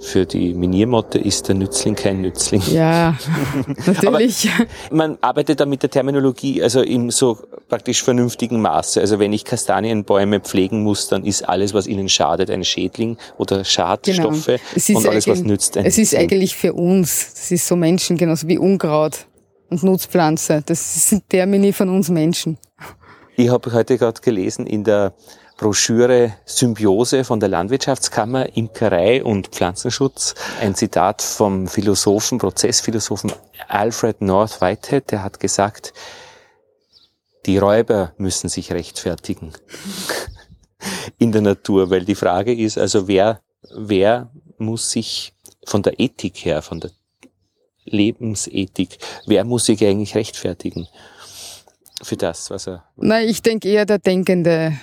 für die Miniermotte ist der Nützling kein Nützling. Ja, natürlich. Aber man arbeitet da mit der Terminologie, also im so praktisch vernünftigen Maße. Also wenn ich Kastanienbäume pflegen muss, dann ist alles, was ihnen schadet, ein Schädling oder Schadstoffe genau. und alles, was nützt. Ein es ist eigentlich für uns, das ist so Menschen, genauso wie Unkraut und Nutzpflanze. Das sind Termini von uns Menschen. Ich habe heute gerade gelesen in der Broschüre Symbiose von der Landwirtschaftskammer, Imkerei und Pflanzenschutz. Ein Zitat vom Philosophen, Prozessphilosophen Alfred North Whitehead, der hat gesagt, die Räuber müssen sich rechtfertigen in der Natur, weil die Frage ist, also wer, wer muss sich von der Ethik her, von der Lebensethik, wer muss sich eigentlich rechtfertigen für das, was er. Nein, ich denke eher der Denkende.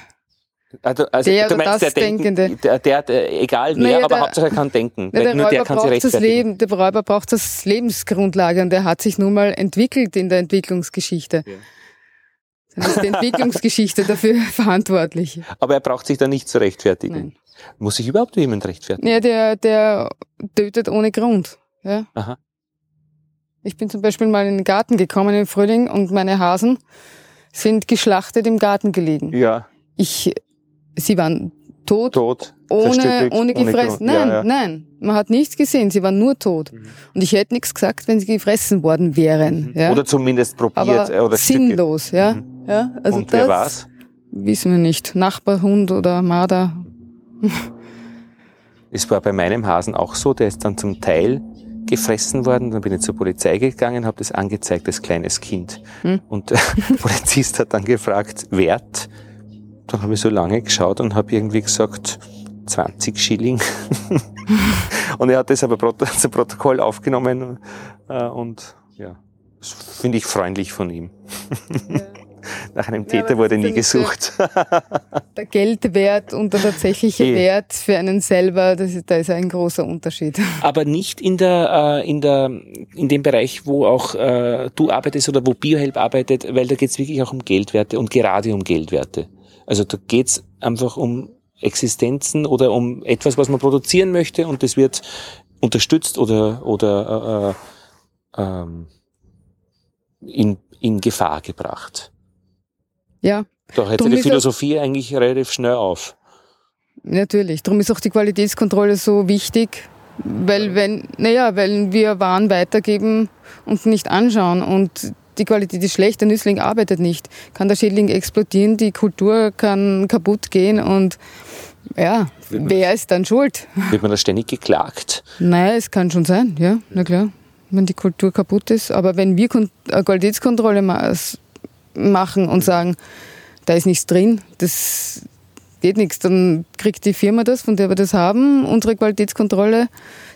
Also, also der du meinst, der Denkende. Der, der, der, egal wer, naja, aber Hauptsache kann denken. Ja, der nur Räuber der kann sich das Leben, Der Räuber braucht das Lebensgrundlage und der hat sich nun mal entwickelt in der Entwicklungsgeschichte. Ja. Dann ist die Entwicklungsgeschichte dafür verantwortlich. Aber er braucht sich da nicht zu rechtfertigen. Nein. Muss sich überhaupt jemand rechtfertigen? Ja, der, der tötet ohne Grund. Ja. Aha. Ich bin zum Beispiel mal in den Garten gekommen im Frühling und meine Hasen sind geschlachtet im Garten gelegen. Ja. Ich Sie waren tot, tot ohne, ohne gefressen. Ohne nein, ja, ja. nein, man hat nichts gesehen, sie waren nur tot. Mhm. Und ich hätte nichts gesagt, wenn sie gefressen worden wären. Mhm. Ja. Oder zumindest probiert. Aber oder sinnlos, Stücke. ja. Mhm. ja also Und wer war's? Wissen wir nicht. Nachbarhund oder Marder. Es war bei meinem Hasen auch so, der ist dann zum Teil gefressen worden. Dann bin ich zur Polizei gegangen, habe das angezeigt als kleines Kind. Hm? Und der Polizist hat dann gefragt, Wert dann habe ich so lange geschaut und habe irgendwie gesagt, 20 Schilling. und er hat das aber zum Protokoll aufgenommen äh, und ja, das finde ich freundlich von ihm. Ja. Nach einem Täter ja, wurde nie gesucht. Der Geldwert und der tatsächliche e. Wert für einen selber, das ist, da ist ein großer Unterschied. Aber nicht in der, äh, in der, in dem Bereich, wo auch äh, du arbeitest oder wo BioHelp arbeitet, weil da geht es wirklich auch um Geldwerte und gerade um Geldwerte. Also da geht's einfach um Existenzen oder um etwas, was man produzieren möchte und das wird unterstützt oder, oder äh, äh, ähm, in, in Gefahr gebracht. Ja. Da hört die Philosophie eigentlich relativ schnell auf. Natürlich. Darum ist auch die Qualitätskontrolle so wichtig, weil wenn, naja, weil wir Waren weitergeben und nicht anschauen und die Qualität ist schlecht, der Nüssling arbeitet nicht. Kann der Schädling explodieren, die Kultur kann kaputt gehen und ja, wer ist dann schuld? Wird man da ständig geklagt? Nein, es kann schon sein, ja, na klar, wenn die Kultur kaputt ist. Aber wenn wir eine Qualitätskontrolle machen und sagen, da ist nichts drin, das geht nichts, dann kriegt die Firma das, von der wir das haben, unsere Qualitätskontrolle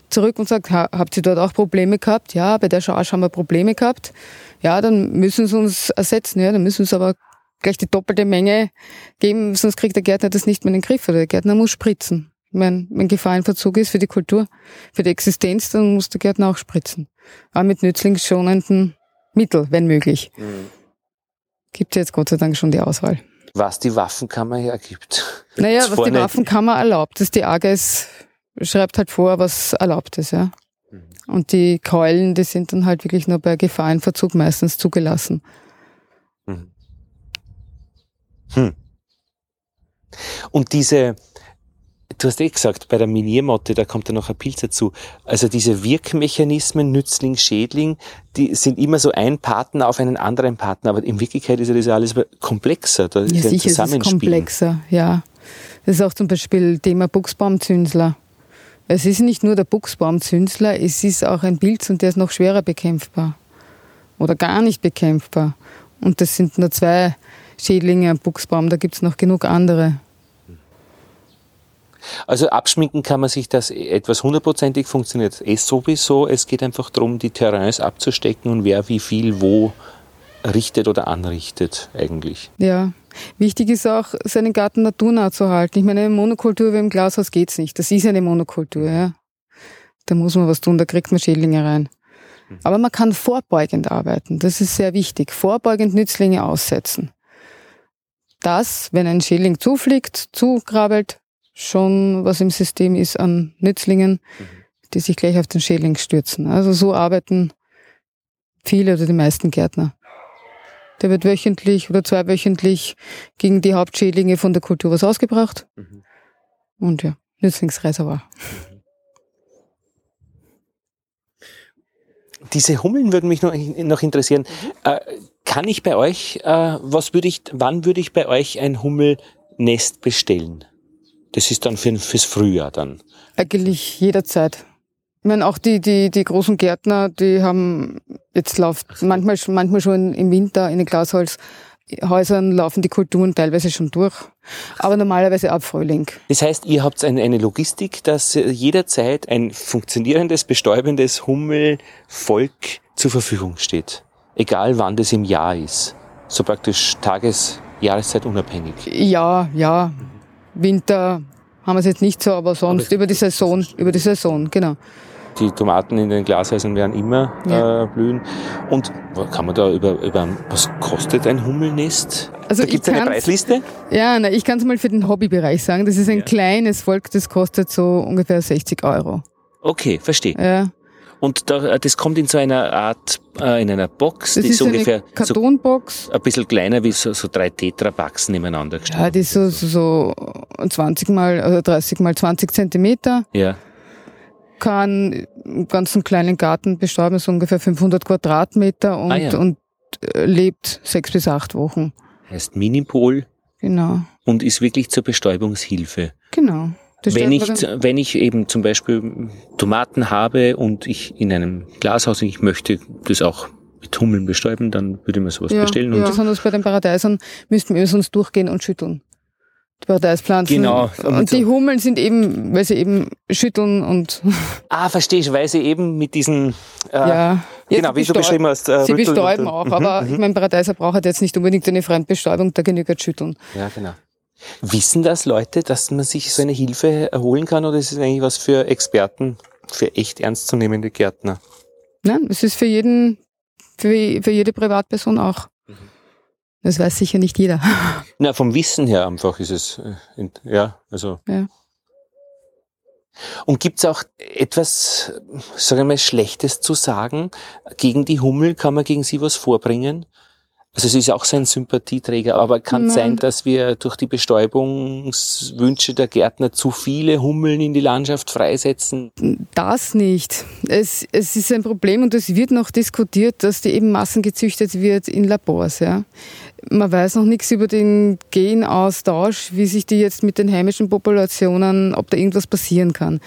zurück und sagt, habt ihr dort auch Probleme gehabt? Ja, bei der Charge haben wir Probleme gehabt ja, dann müssen sie uns ersetzen, ja, dann müssen sie aber gleich die doppelte Menge geben, sonst kriegt der Gärtner das nicht mehr in den Griff. Oder der Gärtner muss spritzen. Wenn, wenn Gefahrenverzug ist für die Kultur, für die Existenz, dann muss der Gärtner auch spritzen. Aber mit nützlingsschonenden Mitteln, wenn möglich. Mhm. Gibt jetzt Gott sei Dank schon die Auswahl. Was die Waffenkammer hergibt. Naja, was die Waffenkammer erlaubt. Das die AGS schreibt halt vor, was erlaubt ist, ja. Und die Keulen, die sind dann halt wirklich nur bei Gefahrenverzug meistens zugelassen. Hm. hm. Und diese, du hast eh gesagt, bei der Miniermotte, da kommt ja noch ein Pilz dazu. Also diese Wirkmechanismen, Nützling, Schädling, die sind immer so ein Partner auf einen anderen Partner, aber in Wirklichkeit ist ja das alles komplexer. Da ja, ist sicher ist es komplexer, ja. Das ist auch zum Beispiel Thema Buchsbaumzünsler. Es ist nicht nur der Buchsbaumzünsler, es ist auch ein Pilz und der ist noch schwerer bekämpfbar. Oder gar nicht bekämpfbar. Und das sind nur zwei Schädlinge am Buchsbaum, da gibt es noch genug andere. Also abschminken kann man sich das etwas hundertprozentig funktioniert es sowieso. Es geht einfach darum, die Terrains abzustecken und wer wie viel wo richtet oder anrichtet eigentlich. Ja, wichtig ist auch, seinen Garten naturnah zu halten. Ich meine, eine Monokultur wie im Glashaus geht's nicht. Das ist eine Monokultur, ja. Da muss man was tun, da kriegt man Schädlinge rein. Mhm. Aber man kann vorbeugend arbeiten. Das ist sehr wichtig. Vorbeugend Nützlinge aussetzen. Das, wenn ein Schädling zufliegt, zugrabbelt, schon was im System ist an Nützlingen, mhm. die sich gleich auf den Schädling stürzen. Also so arbeiten viele oder die meisten Gärtner. Der wird wöchentlich oder zweiwöchentlich gegen die Hauptschädlinge von der Kultur was ausgebracht. Mhm. Und ja, Nützlingsreservoir. Diese Hummeln würden mich noch, noch interessieren. Mhm. Äh, kann ich bei euch, äh, was würde ich, wann würde ich bei euch ein Hummelnest bestellen? Das ist dann für, fürs Frühjahr dann. Eigentlich jederzeit. Ich meine, auch die, die, die großen Gärtner, die haben, jetzt läuft manchmal, manchmal schon im Winter in den Glasholzhäusern laufen die Kulturen teilweise schon durch. Aber normalerweise ab Frühling. Das heißt, ihr habt eine, eine Logistik, dass jederzeit ein funktionierendes, bestäubendes Hummelvolk zur Verfügung steht. Egal wann das im Jahr ist. So praktisch Tages-, Jahreszeit unabhängig. Ja, ja. Winter haben wir es jetzt nicht so, aber sonst aber über die Saison, über die Saison, genau die Tomaten in den Glashäusern werden immer ja. äh, blühen. Und kann man da über, über was kostet ein Hummelnest? Also gibt es eine Preisliste? Ja, na, ich kann es mal für den Hobbybereich sagen. Das ist ein ja. kleines Volk, das kostet so ungefähr 60 Euro. Okay, verstehe. Ja. Und da, das kommt in so einer Art, äh, in einer Box, das die ist, ist ungefähr Kartonbox. So ein bisschen kleiner wie so, so drei Tetra-Boxen nebeneinander gestellt. Ja, die ist so, so, so 20 mal, oder 30 mal 20 Zentimeter. Ja kann einen ganzen kleinen Garten bestäuben, so ungefähr 500 Quadratmeter und, ah, ja. und äh, lebt sechs bis acht Wochen. Heißt Minipol. Genau. Und ist wirklich zur Bestäubungshilfe. Genau. wenn ich, wenn ich eben zum Beispiel Tomaten habe und ich in einem Glashaus, ich möchte das auch mit Hummeln bestäuben, dann würde man sowas ja, bestellen. Ja, besonders bei den Paradeisern müssten wir sonst durchgehen und schütteln Paradeispflanzen. Genau. Und die Hummeln sind eben, weil sie eben schütteln und. Ah, verstehe ich, weil sie eben mit diesen. Äh, ja. Genau, wie du beschrieben hast. Äh, sie bestäuben auch, mhm, aber mhm. ich meine, Paradeiser braucht jetzt nicht unbedingt eine Fremdbestäubung, da genügt schütteln. Ja, genau. Wissen das Leute, dass man sich so eine Hilfe erholen kann oder ist es eigentlich was für Experten, für echt ernstzunehmende Gärtner? Nein, es ist für jeden, für, für jede Privatperson auch. Das weiß sicher nicht jeder. Na, vom Wissen her einfach ist es, äh, ja, also. Ja. Und gibt's auch etwas, sagen wir mal, Schlechtes zu sagen? Gegen die Hummel kann man gegen sie was vorbringen? Also es ist auch sein Sympathieträger, aber kann es sein, dass wir durch die Bestäubungswünsche der Gärtner zu viele Hummeln in die Landschaft freisetzen? Das nicht. Es, es ist ein Problem und es wird noch diskutiert, dass die eben massengezüchtet wird in Labors. Ja. Man weiß noch nichts über den Genaustausch, wie sich die jetzt mit den heimischen Populationen, ob da irgendwas passieren kann.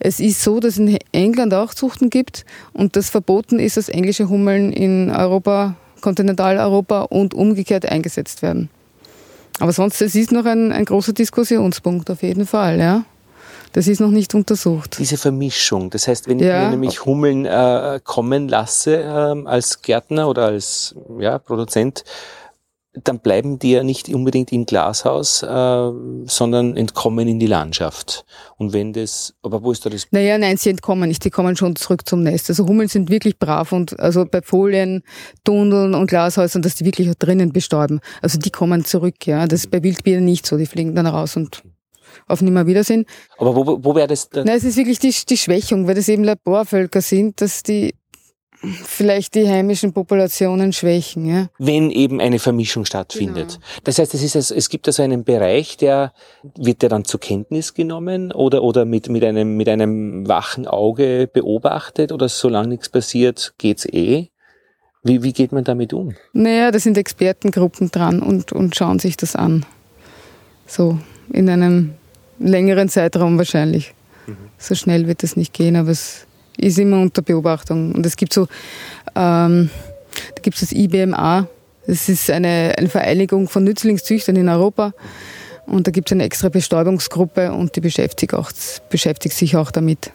Es ist so, dass es in England auch Zuchten gibt und das verboten ist, dass englische Hummeln in Europa Kontinentaleuropa und umgekehrt eingesetzt werden. Aber sonst, es ist noch ein, ein großer Diskussionspunkt auf jeden Fall, ja. Das ist noch nicht untersucht. Diese Vermischung, das heißt, wenn ja. ich mir nämlich Hummeln äh, kommen lasse äh, als Gärtner oder als ja, Produzent, dann bleiben die ja nicht unbedingt im Glashaus, äh, sondern entkommen in die Landschaft. Und wenn das, aber wo ist da das? Naja, nein, sie entkommen nicht, die kommen schon zurück zum Nest. Also Hummeln sind wirklich brav und also bei Folien, Tunneln und Glashäusern, dass die wirklich auch drinnen bestäuben. Also die kommen zurück, ja. Das ist bei Wildbienen nicht so, die fliegen dann raus und auf Nimmerwiedersehen. Aber wo, wo wäre das? Nein, es ist wirklich die, die Schwächung, weil das eben Laborvölker sind, dass die vielleicht die heimischen Populationen schwächen. Ja? Wenn eben eine Vermischung stattfindet. Genau. Das heißt, es, ist, es gibt also einen Bereich, der wird der dann zur Kenntnis genommen oder, oder mit, mit, einem, mit einem wachen Auge beobachtet oder solange nichts passiert, geht's eh? Wie, wie geht man damit um? Naja, da sind Expertengruppen dran und, und schauen sich das an. So in einem längeren Zeitraum wahrscheinlich. Mhm. So schnell wird es nicht gehen, aber es ist immer unter Beobachtung. Und es gibt so, ähm, da gibt es das IBMA, das ist eine, eine Vereinigung von Nützlingszüchtern in Europa. Und da gibt es eine extra Bestäubungsgruppe und die beschäftigt, auch, beschäftigt sich auch damit.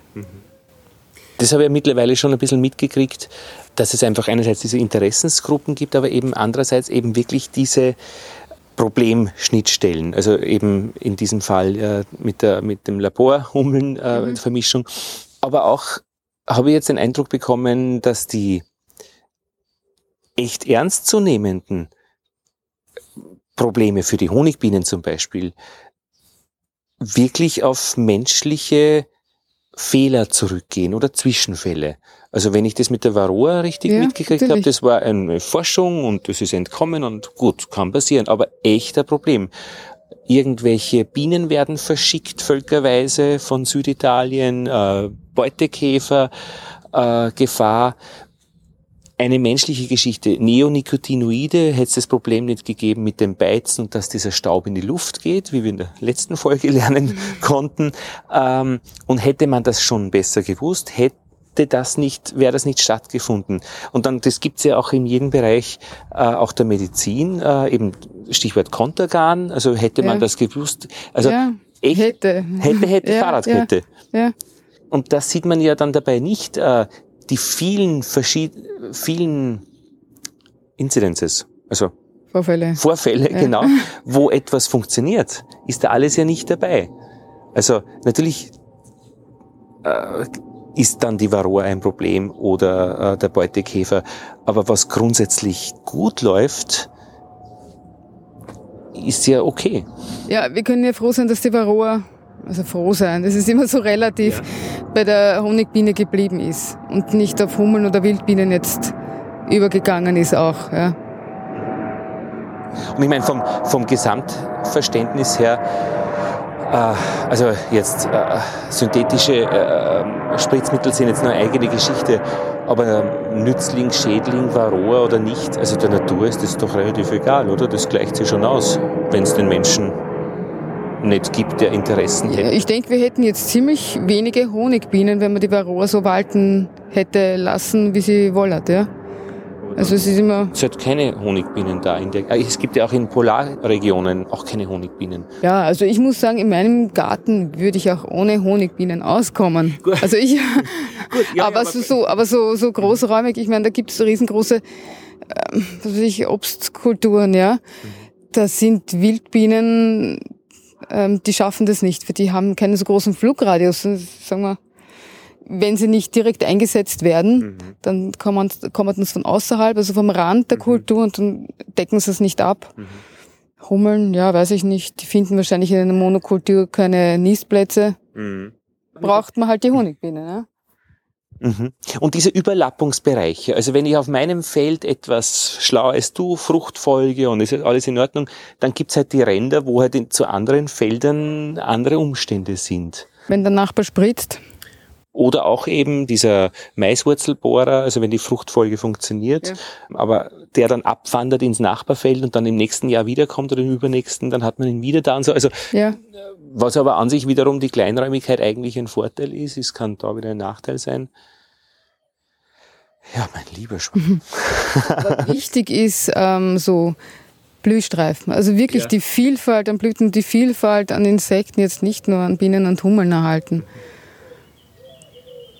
Das habe ich ja mittlerweile schon ein bisschen mitgekriegt, dass es einfach einerseits diese Interessensgruppen gibt, aber eben andererseits eben wirklich diese Problemschnittstellen. Also eben in diesem Fall äh, mit, der, mit dem Laborhummeln-Vermischung, äh, mhm. aber auch habe ich jetzt den Eindruck bekommen, dass die echt ernstzunehmenden Probleme für die Honigbienen zum Beispiel wirklich auf menschliche Fehler zurückgehen oder Zwischenfälle. Also wenn ich das mit der Varroa richtig Ja, mitgekriegt habe, das war eine Forschung und das ist entkommen und gut, kann passieren, aber echter Problem. Irgendwelche Bienen werden verschickt völkerweise von Süditalien, äh, Beutekäfer, äh, Gefahr. Eine menschliche Geschichte. Neonicotinoide hätte es das Problem nicht gegeben mit dem Beizen und dass dieser Staub in die Luft geht, wie wir in der letzten Folge lernen konnten. Ähm, und hätte man das schon besser gewusst, hätte das nicht, wäre das nicht stattgefunden. Und dann, das gibt's ja auch in jedem Bereich, äh, auch der Medizin, äh, eben Stichwort Kontergan, also hätte man Ja. das gewusst, also ja, echt, hätte. hätte, hätte, Ja, Fahrradkette. Ja, Und das sieht man ja dann dabei nicht, äh, die vielen verschied vielen Incidences, also Vorfälle. Vorfälle, Ja. genau, wo etwas funktioniert, ist da alles ja nicht dabei. Also natürlich äh, ist dann die Varroa ein Problem oder äh, der Beutekäfer, aber was grundsätzlich gut läuft, ist ja okay. Ja, wir können ja froh sein, dass die Varroa, also froh sein, das ist immer so relativ, bei der Honigbiene geblieben ist und nicht auf Hummeln oder Wildbienen jetzt übergegangen ist auch. Ja. Und ich meine, vom, vom Gesamtverständnis her, äh, also jetzt äh, synthetische äh, Spritzmittel sind jetzt nur eine eigene Geschichte, aber Nützling, Schädling, Varroa oder nicht, also der Natur ist das doch relativ egal, oder? Das gleicht sich schon aus, wenn es den Menschen nicht gibt, der Interessen Ja, hätte. ich denke, wir hätten jetzt ziemlich wenige Honigbienen, wenn man die Varroa so walten hätte lassen, wie sie wollert. Ja. Also es ist immer, Es hat keine Honigbienen da. In der, äh, es gibt ja auch in Polarregionen auch keine Honigbienen. ja, also ich muss sagen, in meinem Garten würde ich auch ohne Honigbienen auskommen. Gut. Also ich, ja, aber, aber- so, so, aber so, so großräumig, ich meine, da gibt es riesengroße ähm, was weiß ich, Obstkulturen, ja. Da sind Wildbienen, ähm, die schaffen das nicht, für die haben keinen so großen Flugradius. Sagen wir, wenn sie nicht direkt eingesetzt werden, dann kommen, kommen das von außerhalb, also vom Rand der Kultur und dann decken sie es nicht ab. Hummeln, ja, weiß ich nicht. Die finden wahrscheinlich in einer Monokultur keine Nistplätze. Braucht man halt die Honigbiene, ne? Mhm. Und diese Überlappungsbereiche, also wenn ich auf meinem Feld etwas schlauer als du, Fruchtfolge und es ist alles in Ordnung, dann gibt's halt die Ränder, wo halt in, zu anderen Feldern andere Umstände sind. Wenn der Nachbar spritzt. Oder auch eben dieser Maiswurzelbohrer, also wenn die Fruchtfolge funktioniert, aber der dann abwandert ins Nachbarfeld und dann im nächsten Jahr wiederkommt oder im übernächsten, dann hat man ihn wieder da und so. Also Ja, was aber an sich wiederum die Kleinräumigkeit eigentlich ein Vorteil ist, es kann da wieder ein Nachteil sein. Ja, mein lieber Schwan. Aber wichtig ist ähm, so Blühstreifen. Also wirklich Ja. die Vielfalt an Blüten, die Vielfalt an Insekten, jetzt nicht nur an Bienen und Hummeln erhalten.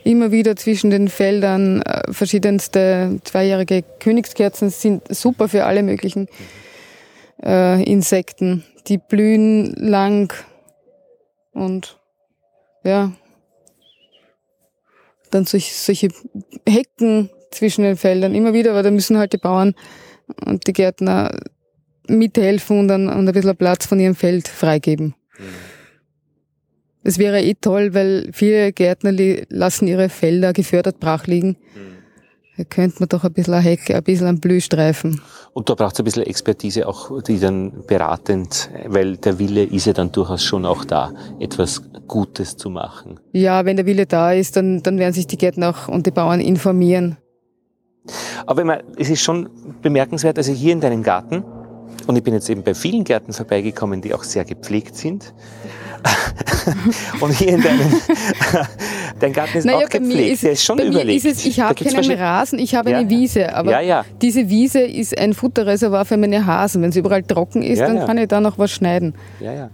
Immer wieder zwischen den Feldern äh, verschiedenste zweijährige Königskerzen sind super für alle möglichen äh, Insekten. Die blühen lang und ja. Dann solch, solche Hecken zwischen den Feldern immer wieder, aber da müssen halt die Bauern und die Gärtner mithelfen und dann und ein bisschen Platz von ihrem Feld freigeben. Das wäre eh toll, weil viele Gärtner lassen ihre Felder gefördert brach liegen. Da könnte man doch ein bisschen eine Hecke, ein bisschen einen Blühstreifen. Und da braucht es ein bisschen Expertise auch, die dann beratend, weil der Wille ist ja dann durchaus schon auch da, etwas Gutes zu machen. Ja, wenn der Wille da ist, dann, dann werden sich die Gärtner auch und die Bauern informieren. Aber meine, es ist schon bemerkenswert, also hier in deinem Garten, und ich bin jetzt eben bei vielen Gärten vorbeigekommen, die auch sehr gepflegt sind. und hier in deinem, dein Garten ist Naja, auch gepflegt, der ist schon bei überlegt. ist es, ich habe keinen Rasen, ich habe Ja, eine. Wiese, aber Ja, ja. diese Wiese ist ein Futterreservoir für meine Hasen. Wenn es überall trocken ist, dann kann ich da noch was schneiden. Ja, ja.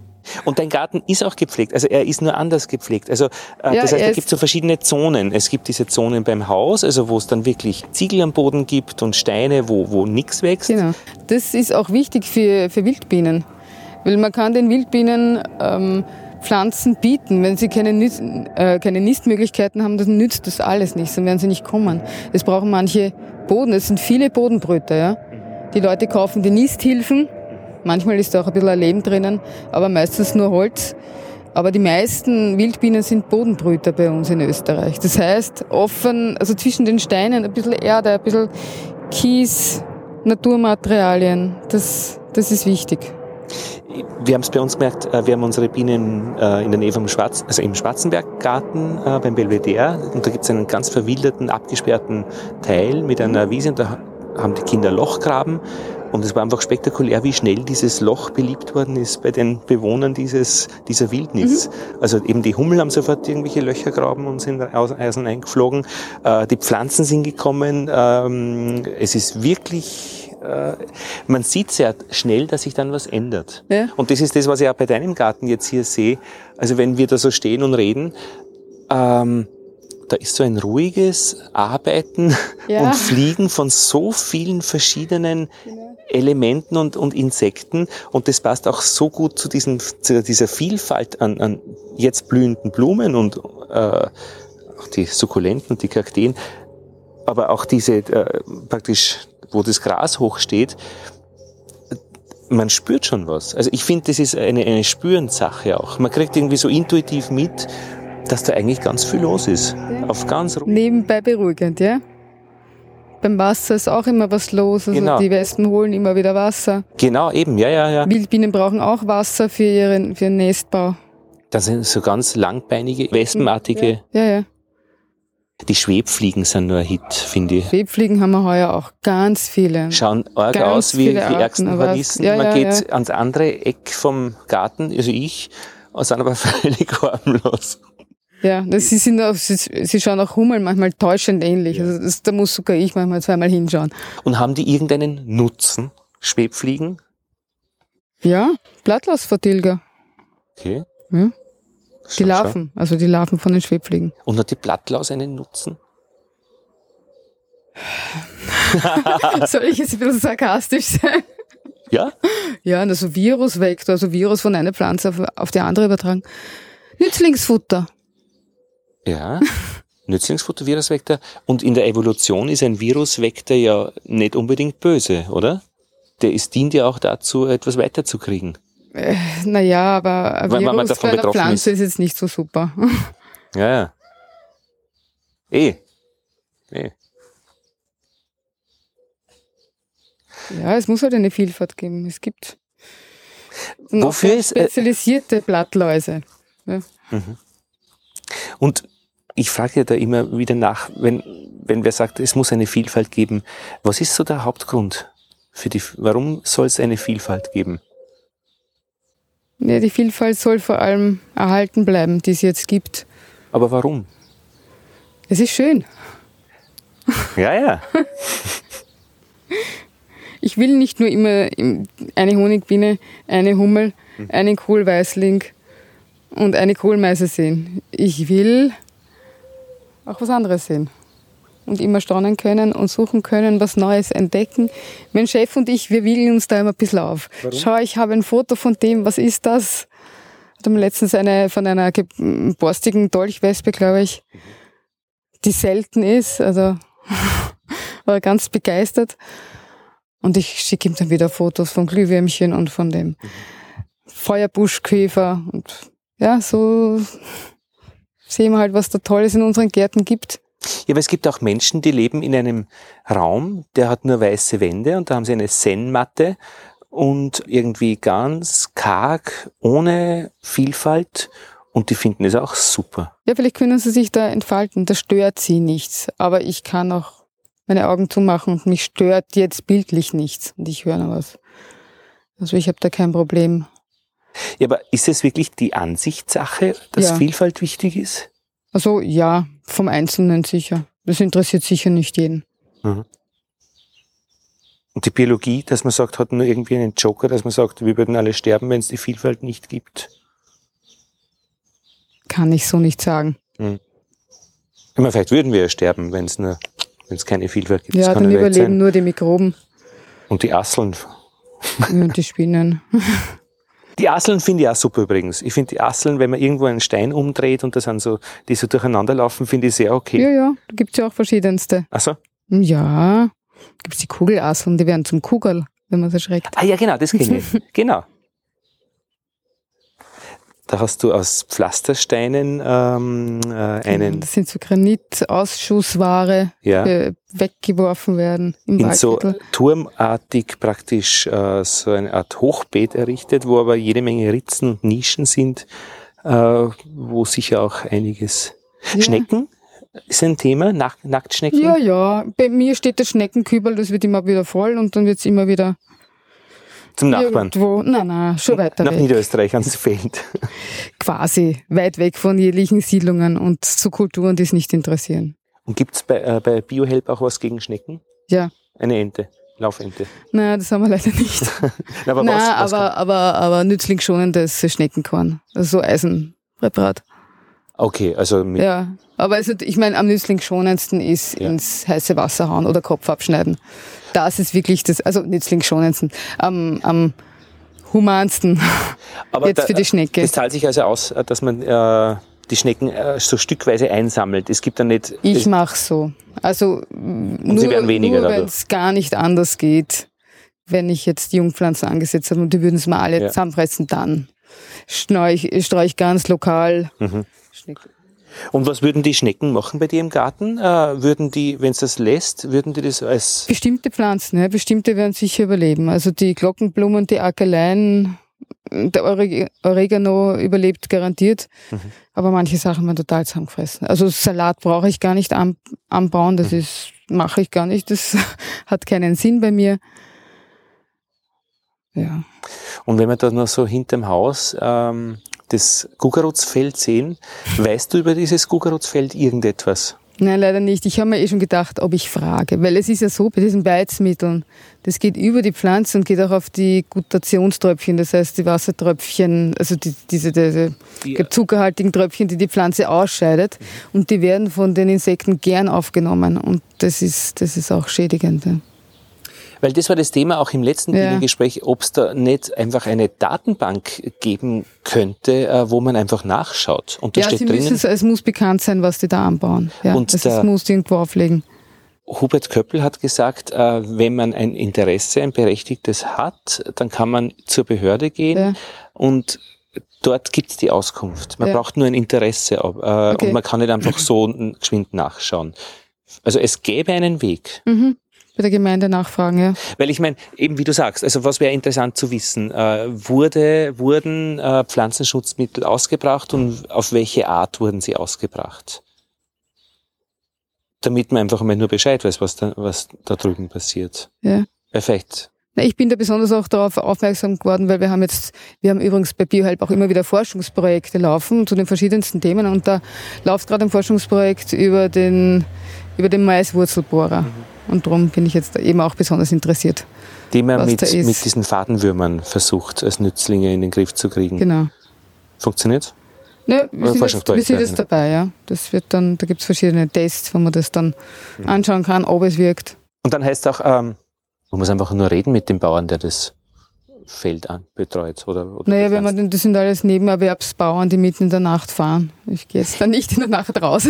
Und dein Garten ist auch gepflegt. Also er ist nur anders gepflegt. Also äh, Ja, das heißt, es gibt so verschiedene Zonen. Es gibt diese Zonen beim Haus, also wo es dann wirklich Ziegel am Boden gibt und Steine, wo, wo nichts wächst. Genau. Das ist auch wichtig für, für Wildbienen. Weil man kann den Wildbienen ähm, Pflanzen bieten. Wenn sie keine, Nüt äh, keine Nistmöglichkeiten haben, dann nützt das alles nichts, dann werden sie nicht kommen. Es brauchen manche Boden, es sind viele Bodenbrüter. Ja? Die Leute kaufen die Nisthilfen. Manchmal ist da auch ein bisschen ein Leben drinnen, aber meistens nur Holz. Aber die meisten Wildbienen sind Bodenbrüter bei uns in Österreich. Das heißt, offen, also zwischen den Steinen ein bisschen Erde, ein bisschen Kies, Naturmaterialien. Das, das ist wichtig. Wir haben es bei uns gemerkt, äh, wir haben unsere Bienen äh, in der Nähe vom Schwarz, also im Schwarzenberggarten äh, beim Belvedere und da gibt es einen ganz verwilderten, abgesperrten Teil mit einer Wiese und da haben die Kinder Loch graben und es war einfach spektakulär, wie schnell dieses Loch beliebt worden ist bei den Bewohnern dieses, dieser Wildnis. Mhm. Also eben die Hummel haben sofort irgendwelche Löcher graben und sind aus Eisen eingeflogen. die Pflanzen sind gekommen. Ähm, es ist wirklich äh, man sieht sehr schnell, dass sich dann was ändert. Ja. Und das ist das, was ich auch bei deinem Garten jetzt hier sehe. Also wenn wir da so stehen und reden, ähm, da ist so ein ruhiges Arbeiten ja. und Fliegen von so vielen verschiedenen genau. Elementen und, und Insekten. Und das passt auch so gut zu, diesen, zu dieser Vielfalt an, an jetzt blühenden Blumen und äh, auch die Sukkulenten und die Kakteen. Aber auch diese äh, praktisch wo das Gras hochsteht, man spürt schon was. Also ich finde, das ist eine, eine Spürensache auch. Man kriegt irgendwie so intuitiv mit, dass da eigentlich ganz viel los ist. Ja. Auf ganz Nebenbei beruhigend, ja? Beim Wasser ist auch immer was los. Also genau. die Wespen holen immer wieder Wasser. Genau, eben, ja, ja, ja. Wildbienen brauchen auch Wasser für ihren, für ihren Nestbau. Das sind so ganz langbeinige, wespenartige. Ja, ja. ja. Die Schwebfliegen sind nur ein Hit, finde ich. Schwebfliegen haben wir heuer auch ganz viele. Schauen arg ganz aus wie die ärgsten Hornissen. Ja, Man ja, geht ja. ans andere Eck vom Garten, also ich, und sind aber völlig harmlos. Ja, das, sie, sind auch, sie, sie schauen auch Hummeln manchmal täuschend ähnlich. Also das, da muss sogar ich manchmal zweimal hinschauen. Und haben die irgendeinen Nutzen, Schwebfliegen? Ja, Blattlausvertilger. Okay. Ja. Die Larven, also die Larven von den Schwebfliegen. Und hat die Blattlaus einen Nutzen? Soll ich jetzt ein bisschen sarkastisch sein? Ja? Ja, also Virusvektor, also Virus von einer Pflanze auf, auf die andere übertragen. Nützlingsfutter. Ja, Nützlingsfutter, Virusvektor. Und in der Evolution ist ein Virusvektor ja nicht unbedingt böse, oder? Der ist, dient ja auch dazu, etwas weiterzukriegen. Äh, naja, aber ein Virus man davon bei einer Pflanze ist. ist jetzt nicht so super. Ja, ja. Eh. Eh. Ja, es muss halt eine Vielfalt geben. Es gibt Wofür ist, äh, spezialisierte äh, Blattläuse. Ja. Mhm. Und ich frage ja da immer wieder nach, wenn, wenn wer sagt, es muss eine Vielfalt geben, was ist so der Hauptgrund für die, warum soll es eine Vielfalt geben? Ja, die Vielfalt soll vor allem erhalten bleiben, die es jetzt gibt. Aber warum? Es ist schön. Ja, ja. Ich will nicht nur immer eine Honigbiene, eine Hummel, mhm. einen Kohlweißling und eine Kohlmeise sehen. Ich will auch was anderes sehen und immer staunen können und suchen können, was Neues entdecken. Mein Chef und ich, wir wiegeln uns da immer ein bisschen auf. Warum? Schau, ich habe ein Foto von dem, was ist das? Hat mir letztens eine von einer borstigen Dolchwespe, glaube ich, die selten ist, also war ganz begeistert. Und ich schicke ihm dann wieder Fotos von Glühwürmchen und von dem Feuerbuschkäfer und ja, so sehen wir halt, was da Tolles in unseren Gärten gibt. Ja, aber es gibt auch Menschen, die leben in einem Raum, der hat nur weiße Wände und da haben sie eine Zen-Matte und irgendwie ganz karg, ohne Vielfalt und die finden es auch super. Ja, vielleicht können sie sich da entfalten, da stört sie nichts, aber ich kann auch meine Augen zumachen und mich stört jetzt bildlich nichts und ich höre noch was. Also ich habe da kein Problem. Ja, aber ist es wirklich die Ansichtssache, dass ja. Vielfalt wichtig ist? Also ja, vom Einzelnen sicher. Das interessiert sicher nicht jeden. Mhm. Und die Biologie, dass man sagt, hat nur irgendwie einen Joker, dass man sagt, wir würden alle sterben, wenn es die Vielfalt nicht gibt? Kann ich so nicht sagen. Mhm. Ich meine, vielleicht würden wir ja sterben, wenn es nur, wenn es keine Vielfalt gibt. Ja, dann überleben nur die Mikroben. Und die Asseln. und die Spinnen. Die Asseln finde ich auch super übrigens. Ich finde die Asseln, wenn man irgendwo einen Stein umdreht und das sind so, die so durcheinander laufen, finde ich sehr okay. Ja, ja, da gibt's ja auch verschiedenste. Ach so? Ja, gibt's die Kugelasseln, die werden zum Kugel, wenn man es erschreckt. Ah ja, genau, das kenne ich. genau. Da hast du aus Pflastersteinen ähm, äh, einen. Das sind so Granitausschussware, Ja. die weggeworfen werden im in so turmartig praktisch äh, so eine Art Hochbeet errichtet, wo aber jede Menge Ritzen und Nischen sind, äh, wo sicher auch einiges. Ja. Schnecken ist ein Thema, Nack Nacktschnecken. Ja, ja. Bei mir steht der Schneckenkübel, das wird immer wieder voll und dann wird's immer wieder Zum Nachbarn. irgendwo. Nein, nein, schon weiter Nach weg. Niederösterreich ans Feld. Quasi weit weg von jeglichen Siedlungen und zu Kulturen, die es nicht interessieren. Und gibt's bei, äh, bei BioHelp auch was gegen Schnecken? Ja. Eine Ente, Laufente. Nein, das haben wir leider nicht. Na, aber Nein, was, was aber, aber, aber nützlingsschonendes Schneckenkorn. Also so Eisenpräparat. Okay, also mit, Ja. Aber also, ich meine, am nützlingsschonendsten ist Ja. ins heiße Wasser hauen oder Kopf abschneiden. Das ist wirklich das, also nützlingsschonendsten. Am, am humansten. aber jetzt für die Schnecke. Es zahlt sich also aus, dass man äh, die Schnecken äh, so stückweise einsammelt. Es gibt dann nicht. Ich es, mache so. Also nur, sie werden weniger nur wenn es gar nicht anders geht, wenn ich jetzt Jungpflanzen angesetzt habe und die würden es mal alle Ja. zusammenfressen, dann streue ich, streu ich ganz lokal Mhm. Schnecken. Und was würden die Schnecken machen bei dir im Garten? Äh, würden die, wenn es das lässt, würden die das als Bestimmte Pflanzen, ja, bestimmte werden sicher überleben. Also die Glockenblumen, die Akeleien, der Oreg- Oregano überlebt garantiert. Mhm. Aber manche Sachen werden total zusammengefressen. Also Salat brauche ich gar nicht an, anbauen, Mhm. das ist, mache ich gar nicht. Das hat keinen Sinn bei mir. Ja. Und wenn wir da noch so hinterm Haus ähm, das Gugerutsfeld sehen, weißt du über dieses Gugerutsfeld irgendetwas? Nein, leider nicht. Ich habe mir eh schon gedacht, ob ich frage. Weil es ist ja so, bei diesen Beizmitteln, das geht über die Pflanze und geht auch auf die Gutationströpfchen, das heißt die Wassertröpfchen, also die, diese, diese Die- zuckerhaltigen Tröpfchen, die die Pflanze ausscheidet. Und die werden von den Insekten gern aufgenommen. Und das ist, das ist auch schädigend. Weil das war das Thema auch im letzten Ja. Bienengespräch, ob es da nicht einfach eine Datenbank geben könnte, äh, wo man einfach nachschaut. Und da Ja, steht sie drinnen, müssen, es muss bekannt sein, was die da anbauen. Ja, Und das der- ist, muss irgendwo auflegen. Hubert Köppel hat gesagt, äh, wenn man ein Interesse, ein berechtigtes hat, dann kann man zur Behörde gehen Ja. und dort gibt's die Auskunft. Man Ja. braucht nur ein Interesse äh, Okay. und man kann nicht einfach so geschwind nachschauen. Also es gäbe einen Weg. Mhm. Bei der Gemeinde nachfragen, ja. Weil ich meine, eben wie du sagst, also was wäre interessant zu wissen, äh, wurde, wurden äh, Pflanzenschutzmittel ausgebracht und auf welche Art wurden sie ausgebracht? Damit man einfach mal nur Bescheid weiß, was da, was da drüben passiert. ja. Perfekt. Ich bin da besonders auch darauf aufmerksam geworden, weil wir haben jetzt, wir haben übrigens bei BioHelp auch immer wieder Forschungsprojekte laufen zu den verschiedensten Themen und da läuft gerade ein Forschungsprojekt über den, über den Maiswurzelbohrer. Und darum bin ich jetzt eben auch besonders interessiert. Die man Was mit, da ist. mit diesen Fadenwürmern versucht, als Nützlinge in den Griff zu kriegen. Genau. Funktioniert? Ne, wir, sind jetzt, wir sind jetzt dabei, ja. Das wird dann, da gibt's verschiedene Tests, wo man das dann anschauen kann, ob es wirkt. Und dann heißt auch, ähm, man muss einfach nur reden mit dem Bauern, der das Feld betreut. Oder, oder Naja, wenn man, das sind alles Nebenerwerbsbauern, die mitten in der Nacht fahren. Ich gehe jetzt dann nicht in der Nacht raus.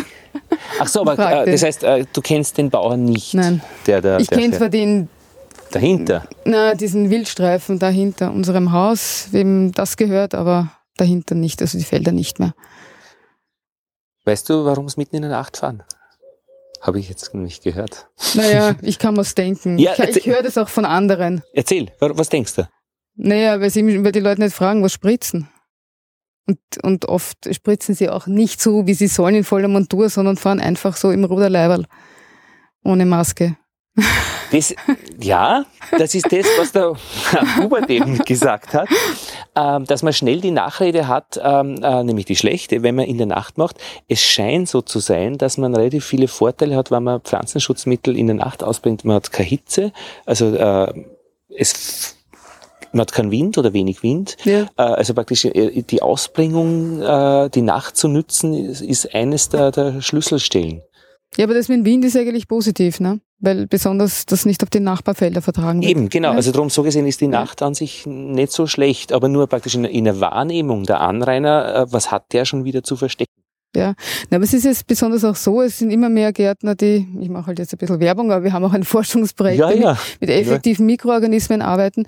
Ach so, aber äh, das heißt, äh, du kennst den Bauern nicht. Nein. Der, der, Ich kenne zwar den, dahinter. na, diesen Wildstreifen da hinter unserem Haus, wem das gehört, aber dahinter nicht, also die Felder nicht mehr. Weißt du, warum es mitten in der Nacht fahren? Habe ich jetzt nicht gehört. Naja, ich kann mir's denken. Ja, ich ich höre das auch von anderen. Erzähl, wa- was denkst du? Naja, weil, sie, weil die Leute nicht fragen, was spritzen. Und, und oft spritzen sie auch nicht so, wie sie sollen in voller Montur, sondern fahren einfach so im Ruderleiberl. Ohne Maske. Das, ja, das ist das, was der Hubert eben gesagt hat, ähm, dass man schnell die Nachrede hat, ähm, äh, nämlich die schlechte, wenn man in der Nacht macht. Es scheint so zu sein, dass man relativ viele Vorteile hat, wenn man Pflanzenschutzmittel in der Nacht ausbringt. Man hat keine Hitze, also äh, es, man hat keinen Wind oder wenig Wind. Ja. Äh, Also praktisch äh, die Ausbringung, äh, die Nacht zu nützen, ist, eines der, der Schlüsselstellen. Ja, aber das mit dem Wind ist eigentlich positiv, ne? Weil besonders das nicht auf die Nachbarfelder vertragen wird. Eben, genau. Ja. Also darum so gesehen ist die Nacht an sich nicht so schlecht, aber nur praktisch in, in der Wahrnehmung der Anrainer, was hat der schon wieder zu verstecken? Na, aber es ist jetzt besonders auch so, es sind immer mehr Gärtner, die, ich mache halt jetzt ein bisschen Werbung, aber wir haben auch ein Forschungsprojekt, Ja, ja. mit effektiven Mikroorganismen arbeiten,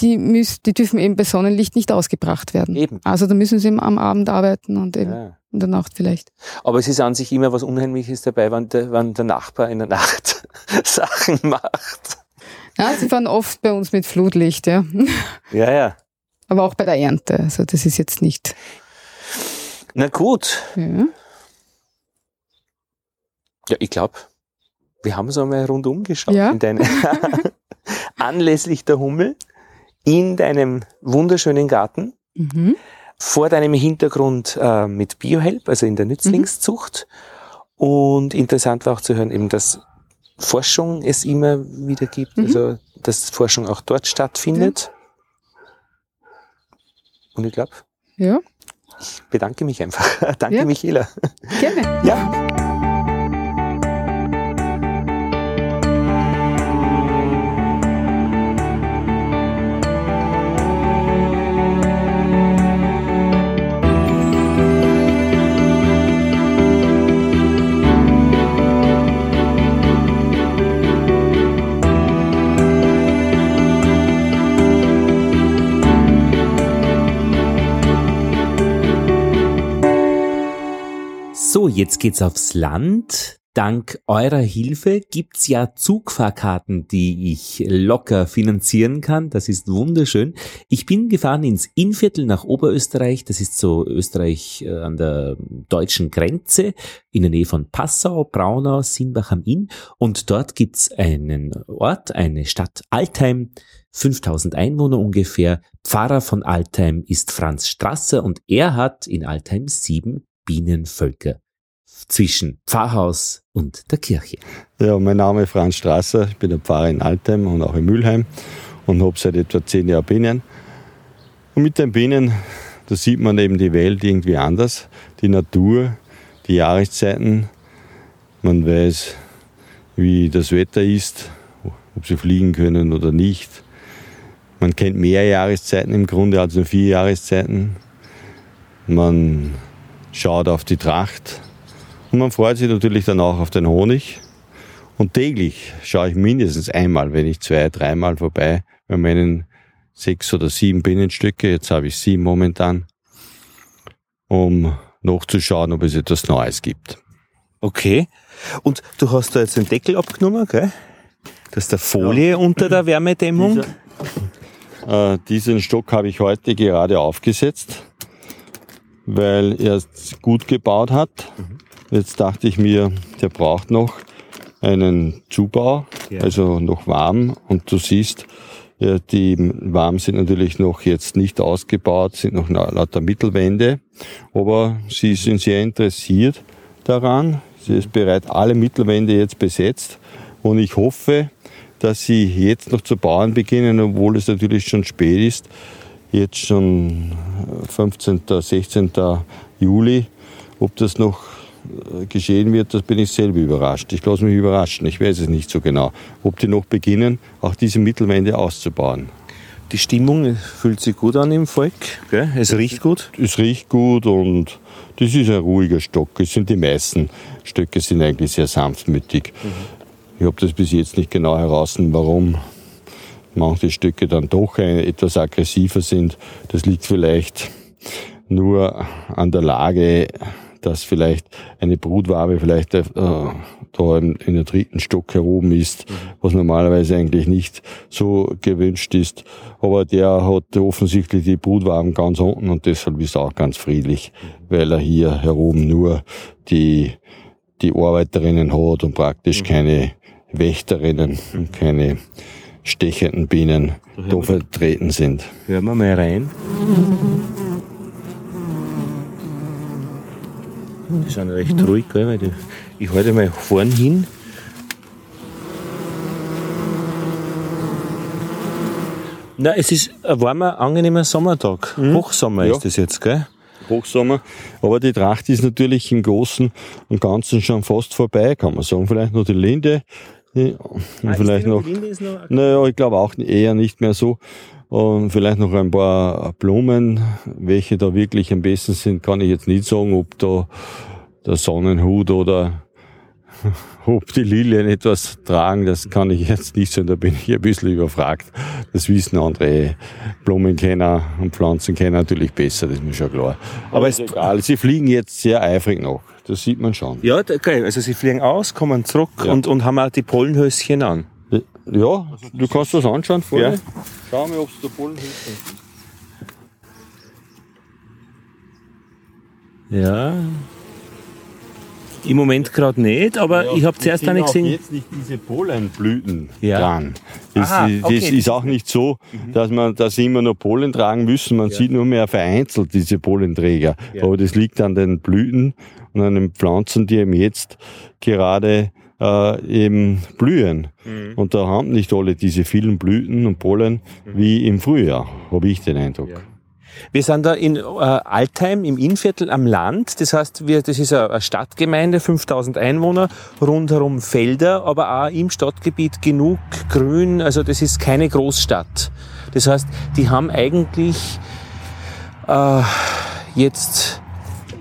die, müssen, die dürfen eben bei Sonnenlicht nicht ausgebracht werden. Eben. Also da müssen sie am Abend arbeiten und eben ja. in der Nacht vielleicht. Aber es ist an sich immer was Unheimliches dabei, wenn der, wenn der Nachbar in der Nacht Sachen macht. Ja, sie fahren oft bei uns mit Flutlicht, ja. Ja, ja. Aber auch bei der Ernte. Also das ist jetzt nicht. Na gut. Ja, ja ich glaube, wir haben so einmal rundum geschaut Ja. in deine anlässlich der Hummel in deinem wunderschönen Garten Mhm. vor deinem Hintergrund äh, mit Biohelp, also in der Nützlingszucht. Und interessant war auch zu hören, eben, dass Forschung es immer wieder gibt, Mhm. also dass Forschung auch dort stattfindet. Und ich glaube, Ja, ich bedanke mich einfach. Danke, Ja. Michaela. gerne. Ja. So, jetzt geht's aufs Land. Dank eurer Hilfe gibt's ja Zugfahrkarten, die ich locker finanzieren kann. Das ist wunderschön. Ich bin gefahren ins Innviertel nach Oberösterreich. Das ist so Österreich äh, an der deutschen Grenze in der Nähe von Passau, Braunau, Simbach am Inn. Und dort gibt's einen Ort, eine Stadt Altheim. 5000 Einwohner ungefähr. Pfarrer von Altheim ist Franz Strasser und er hat in Altheim sieben Bienenvölker zwischen Pfarrhaus und der Kirche. Ja, mein Name ist Franz Strasser, ich bin der Pfarrer in Altheim und auch in Mülheim und habe seit etwa zehn Jahren Bienen. Und mit den Bienen, da sieht man eben die Welt irgendwie anders, die Natur, die Jahreszeiten. Man weiß, wie das Wetter ist, ob sie fliegen können oder nicht. Man kennt mehr Jahreszeiten im Grunde als nur vier Jahreszeiten. Man schaut auf die Tracht, und man freut sich natürlich dann auch auf den Honig. Und täglich schaue ich mindestens einmal, wenn nicht zwei, dreimal vorbei bei meinen sechs oder sieben Bienenstücke. Jetzt habe ich sieben momentan, um nachzuschauen, ob es etwas Neues gibt. Okay. Und du hast da jetzt den Deckel abgenommen, gell? Das ist der Folie unter der Wärmedämmung. Äh, diesen Stock habe ich heute gerade aufgesetzt, weil er es gut gebaut hat. Jetzt dachte ich mir, der braucht noch einen Zubau, Ja. also noch warm. Und du siehst, die Warm sind natürlich noch jetzt nicht ausgebaut, sind noch lauter Mittelwände. Aber sie sind sehr interessiert daran. Sie ist bereit, alle Mittelwände jetzt besetzt. Und ich hoffe, dass sie jetzt noch zu bauen beginnen, obwohl es natürlich schon spät ist. Jetzt schon äh, 15., 16. Juli. Ob das noch äh, geschehen wird, das bin ich selber überrascht. Ich lasse mich überraschen. Ich weiß es nicht so genau. Ob die noch beginnen, auch diese Mittelwände auszubauen. Die Stimmung fühlt sich gut an im Volk, gell? Es riecht gut. Es riecht gut und das ist ein ruhiger Stock. Es sind die meisten Stöcke sind eigentlich sehr sanftmütig. Ich habe das bis jetzt nicht genau heraus, warum manche Stücke dann doch etwas aggressiver sind. Das liegt vielleicht nur an der Lage, dass vielleicht eine Brutwabe vielleicht äh, da in, in der dritten Stock heroben ist, was normalerweise eigentlich nicht so gewünscht ist. Aber der hat offensichtlich die Brutwaben ganz unten und deshalb ist er auch ganz friedlich, weil er hier heroben nur die, die Arbeiterinnen hat und praktisch keine Wächterinnen und keine stechenden Bienen da vertreten sind. Hören wir mal rein. Die sind recht ruhig, gell? Weil die, ich halte mal vorn hin. Na, es ist ein warmer, angenehmer Sommertag. Hochsommer Ja. ist es jetzt, gell? Hochsommer. Aber die Tracht ist natürlich im Großen und Ganzen schon fast vorbei, kann man sagen. Vielleicht noch die Linde. Ja, Und vielleicht noch, naja, ich glaube auch eher nicht mehr so. Und vielleicht noch ein paar Blumen, welche da wirklich am besten sind, kann ich jetzt nicht sagen, ob da der Sonnenhut oder ob die Lilien etwas tragen, das kann ich jetzt nicht sagen, da bin ich ein bisschen überfragt. Das wissen andere Blumenkenner und Pflanzenkenner natürlich besser, das ist mir schon klar. Aber, ist egal, sie fliegen jetzt sehr eifrig noch, das sieht man schon. Ja, okay, also sie fliegen aus, kommen zurück ja. und, und haben auch die Pollenhöschen an. Ja, du kannst das anschauen vorne. Ja. Schau mal, ob es da Pollenhöschen gibt. Ja, im Moment gerade nicht, aber ja, ich habe zuerst eine gesehen. jetzt nicht diese Pollenblüten ja. dran. Das, Aha, okay. das, ist auch nicht so, mhm. dass man, dass sie immer nur Pollen tragen müssen. Man ja. sieht nur mehr vereinzelt diese Pollenträger. Ja. Aber das liegt an den Blüten und an den Pflanzen, die eben jetzt gerade äh, eben blühen. Mhm. Und da haben nicht alle diese vielen Blüten und Pollen mhm. wie im Frühjahr, habe ich den Eindruck. Wir sind da in äh, Altheim im Innviertel am Land. Das heißt, wir, das ist eine Stadtgemeinde, 5000 Einwohner, rundherum Felder, aber auch im Stadtgebiet genug Grün. Also das ist keine Großstadt. Das heißt, die haben eigentlich äh, jetzt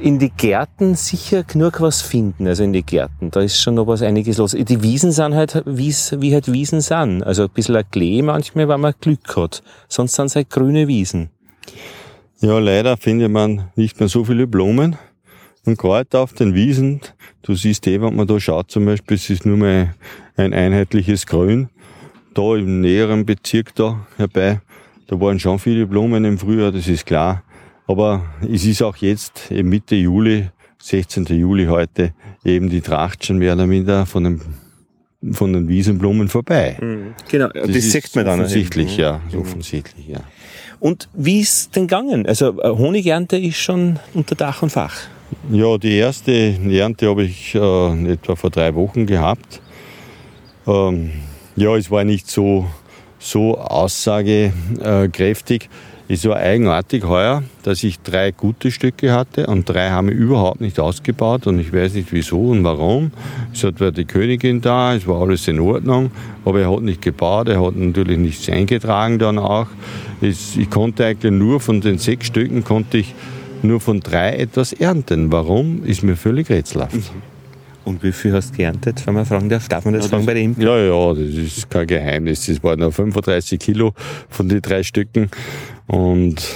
in die Gärten sicher genug was finden, also in die Gärten. Da ist schon noch was einiges los. Die Wiesen sind halt, wie halt Wiesen sind. Also ein bisschen ein Klee manchmal, wenn man Glück hat. Sonst sind es halt grüne Wiesen. Ja, leider findet man nicht mehr so viele Blumen und Kräuter auf den Wiesen. Du siehst eh, wenn man da schaut zum Beispiel, es ist nur mehr ein einheitliches Grün. Da im näheren Bezirk da herbei, da waren schon viele Blumen im Frühjahr, das ist klar. Aber es ist auch jetzt eben Mitte Juli, 16. Juli heute, eben die Tracht schon mehr oder minder von den, von den Wiesenblumen vorbei. Mhm. Genau, das, das sieht man dann. Offensichtlich, ja, offensichtlich, ja. Und wie ist denn gegangen? Also äh, Honigernte ist schon unter Dach und Fach. Ja, die erste Ernte habe ich äh, etwa vor drei Wochen gehabt. Ähm, ja, es war nicht so, so aussagekräftig. Es war eigenartig heuer, dass ich drei gute Stücke hatte und drei haben wir überhaupt nicht ausgebaut und ich weiß nicht wieso und warum. Es war die Königin da, es war alles in Ordnung, aber er hat nicht gebaut, er hat natürlich nichts eingetragen dann auch. Ich konnte eigentlich nur von den sechs Stücken konnte ich nur von drei etwas ernten. Warum, ist mir völlig rätselhaft. Und wie viel hast du geerntet, wenn man fragen darf? Darf man das ja, fragen das, bei dem? Ja, ja, das ist kein Geheimnis. Das waren nur 35 Kilo von den drei Stücken. Und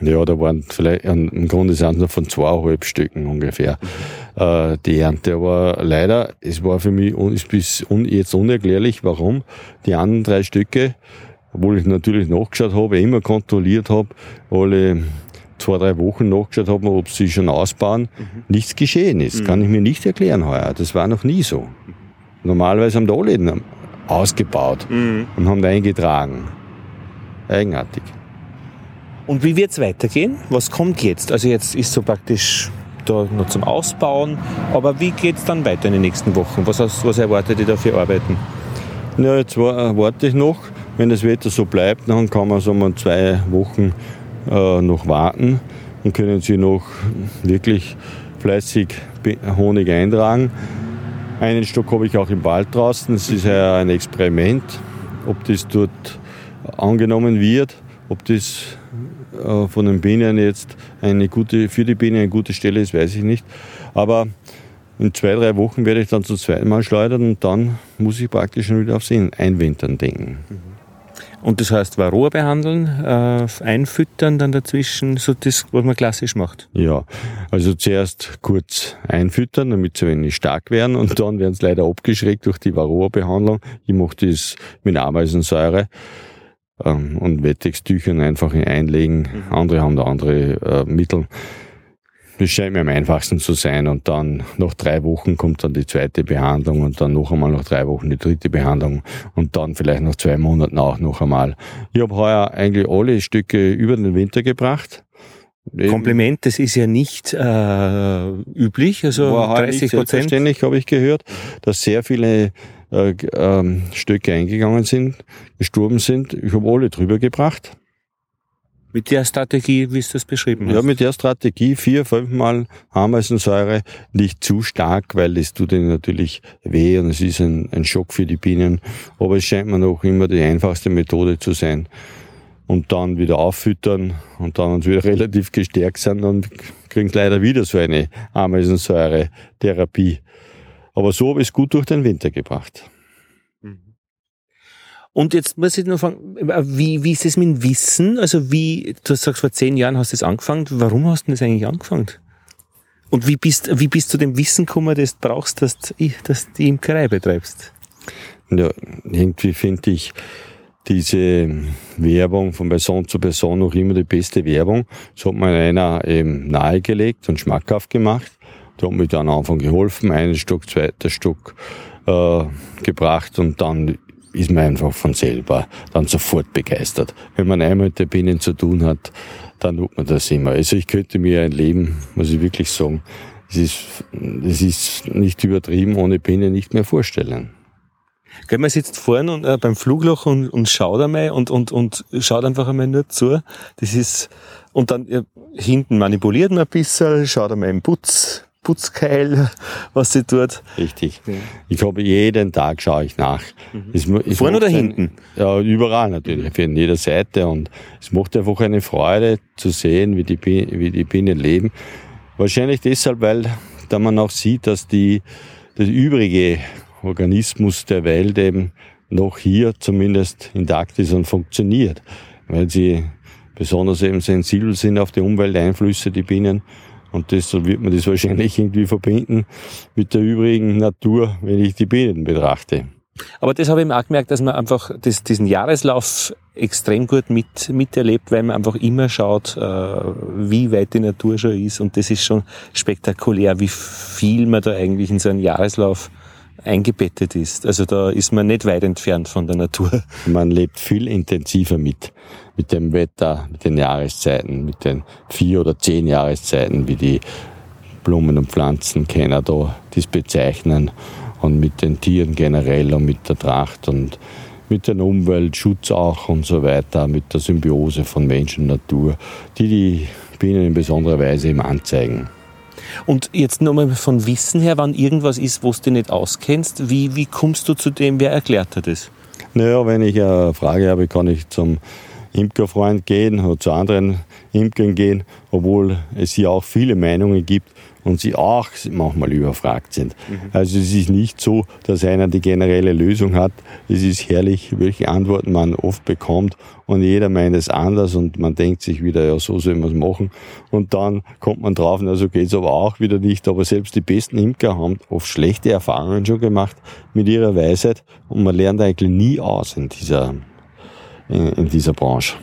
ja, da waren vielleicht, im Grunde sind es nur von zweieinhalb Stücken ungefähr äh, die Ernte. Aber leider, es war für mich ist bis un, jetzt unerklärlich, warum die anderen drei Stücke, obwohl ich natürlich nachgeschaut habe, immer kontrolliert habe, alle zwei, drei Wochen nachgeschaut habe, ob sie schon ausbauen, mhm. nichts geschehen ist. Mhm. Kann ich mir nicht erklären heuer. Das war noch nie so. Normalerweise haben da alle ausgebaut mhm. und haben da eingetragen. Eigenartig. Und wie wird es weitergehen? Was kommt jetzt? Also jetzt ist so praktisch da noch zum Ausbauen, aber wie geht es dann weiter in den nächsten Wochen? Was, was erwartet ihr da für Arbeiten? Ja, jetzt warte ich noch. Wenn das Wetter so bleibt, dann kann man so mal zwei Wochen äh, noch warten und können Sie noch wirklich fleißig Honig eintragen. Einen Stock habe ich auch im Wald draußen. Das ist ja ein Experiment, ob das dort angenommen wird, ob das äh, von den Bienen jetzt eine gute, für die Bienen eine gute Stelle ist, weiß ich nicht. Aber in zwei, drei Wochen werde ich dann zum zweiten Mal schleudern und dann muss ich praktisch schon wieder aufs Einwintern denken. Und das heißt Varroa behandeln, äh, einfüttern dann dazwischen, so das, was man klassisch macht. Ja, also zuerst kurz einfüttern, damit sie wenig stark werden und dann werden sie leider abgeschreckt durch die Varroa-Behandlung. Ich mache das mit Ameisensäure ähm, und Wettextüchern einfach einlegen. Mhm. Andere haben da andere äh, Mittel. Das scheint mir am einfachsten zu sein. Und dann nach drei Wochen kommt dann die zweite Behandlung und dann noch einmal nach drei Wochen die dritte Behandlung und dann vielleicht nach zwei Monaten auch noch einmal. Ich habe heuer eigentlich alle Stücke über den Winter gebracht. Kompliment, das ist ja nicht äh, üblich, also War 30 Prozent. Selbstverständlich habe ich gehört, dass sehr viele äh, äh, Stücke eingegangen sind, gestorben sind. Ich habe alle drüber gebracht. Mit der Strategie, wie du das beschrieben hast? Ja, mit der Strategie vier, fünfmal Ameisensäure, nicht zu stark, weil das tut ihnen natürlich weh und es ist ein, ein Schock für die Bienen. Aber es scheint mir noch immer die einfachste Methode zu sein. Und dann wieder auffüttern und dann uns wieder relativ gestärkt sind, dann kriegen sie leider wieder so eine Ameisensäure-Therapie. Aber so habe ich es gut durch den Winter gebracht. Und jetzt muss ich noch fragen, wie, wie ist es mit dem Wissen? Also wie, du sagst, vor zehn Jahren hast du das angefangen. Warum hast du das eigentlich angefangen? Und wie bist, wie bist du dem Wissen gekommen, das du brauchst, dass du, dass du die Imkerei betreibst? Ja, irgendwie finde ich diese Werbung von Person zu Person noch immer die beste Werbung. So hat mir einer eben nahegelegt und schmackhaft gemacht. Der hat mir dann am Anfang geholfen, einen Stück, zweiter Stück äh, gebracht und dann ist man einfach von selber dann sofort begeistert. Wenn man einmal mit der Bienen zu tun hat, dann tut man das immer. Also ich könnte mir ein Leben, muss ich wirklich sagen, es ist, es ist nicht übertrieben, ohne Bienen nicht mehr vorstellen. Gell, man sitzt vorne und, äh, beim Flugloch und, und schaut einmal und, und, und schaut einfach einmal nur zu. Das ist, und dann äh, hinten manipuliert man ein bisschen, schaut einmal im Putz, Putzkeil, was sie tut. Richtig. Ja. Ich habe jeden Tag schaue ich nach. Mhm. Es, es Vorne oder ein, hinten? Ja, überall natürlich, mhm. an jeder Seite. Und es macht einfach eine Freude zu sehen, wie die, wie die Bienen leben. Wahrscheinlich deshalb, weil da man auch sieht, dass die, das übrige Organismus der Welt eben noch hier zumindest intakt ist und funktioniert. Weil sie besonders eben sensibel sind auf die Umwelteinflüsse, die Bienen. Und deshalb wird man das wahrscheinlich irgendwie verbinden mit der übrigen Natur, wenn ich die Bienen betrachte. Aber das habe ich mir auch gemerkt, dass man einfach das, diesen Jahreslauf extrem gut mit, miterlebt, weil man einfach immer schaut, äh, wie weit die Natur schon ist. Und das ist schon spektakulär, wie viel man da eigentlich in so einen Jahreslauf eingebettet ist. Also da ist man nicht weit entfernt von der Natur. Man lebt viel intensiver mit, mit dem Wetter, mit den Jahreszeiten, mit den vier oder zehn Jahreszeiten, wie die Blumen und Pflanzenkenner da das bezeichnen und mit den Tieren generell und mit der Tracht und mit dem Umweltschutz auch und so weiter, mit der Symbiose von Mensch und Natur, die die Bienen in besonderer Weise eben anzeigen. Und jetzt nochmal von Wissen her, wann irgendwas ist, wo du nicht auskennst, wie, wie kommst du zu dem, wer erklärt dir das? Naja, wenn ich eine Frage habe, kann ich zum Imkerfreund gehen oder zu anderen Imkern gehen, obwohl es hier auch viele Meinungen gibt und sie auch manchmal überfragt sind. Mhm. Also es ist nicht so, dass einer die generelle Lösung hat. Es ist herrlich, welche Antworten man oft bekommt und jeder meint es anders und man denkt sich wieder, ja, so soll man es machen. Und dann kommt man drauf, na, so geht's aber auch wieder nicht. Aber selbst die besten Imker haben oft schlechte Erfahrungen schon gemacht mit ihrer Weisheit und man lernt eigentlich nie aus in dieser, in, in dieser Branche.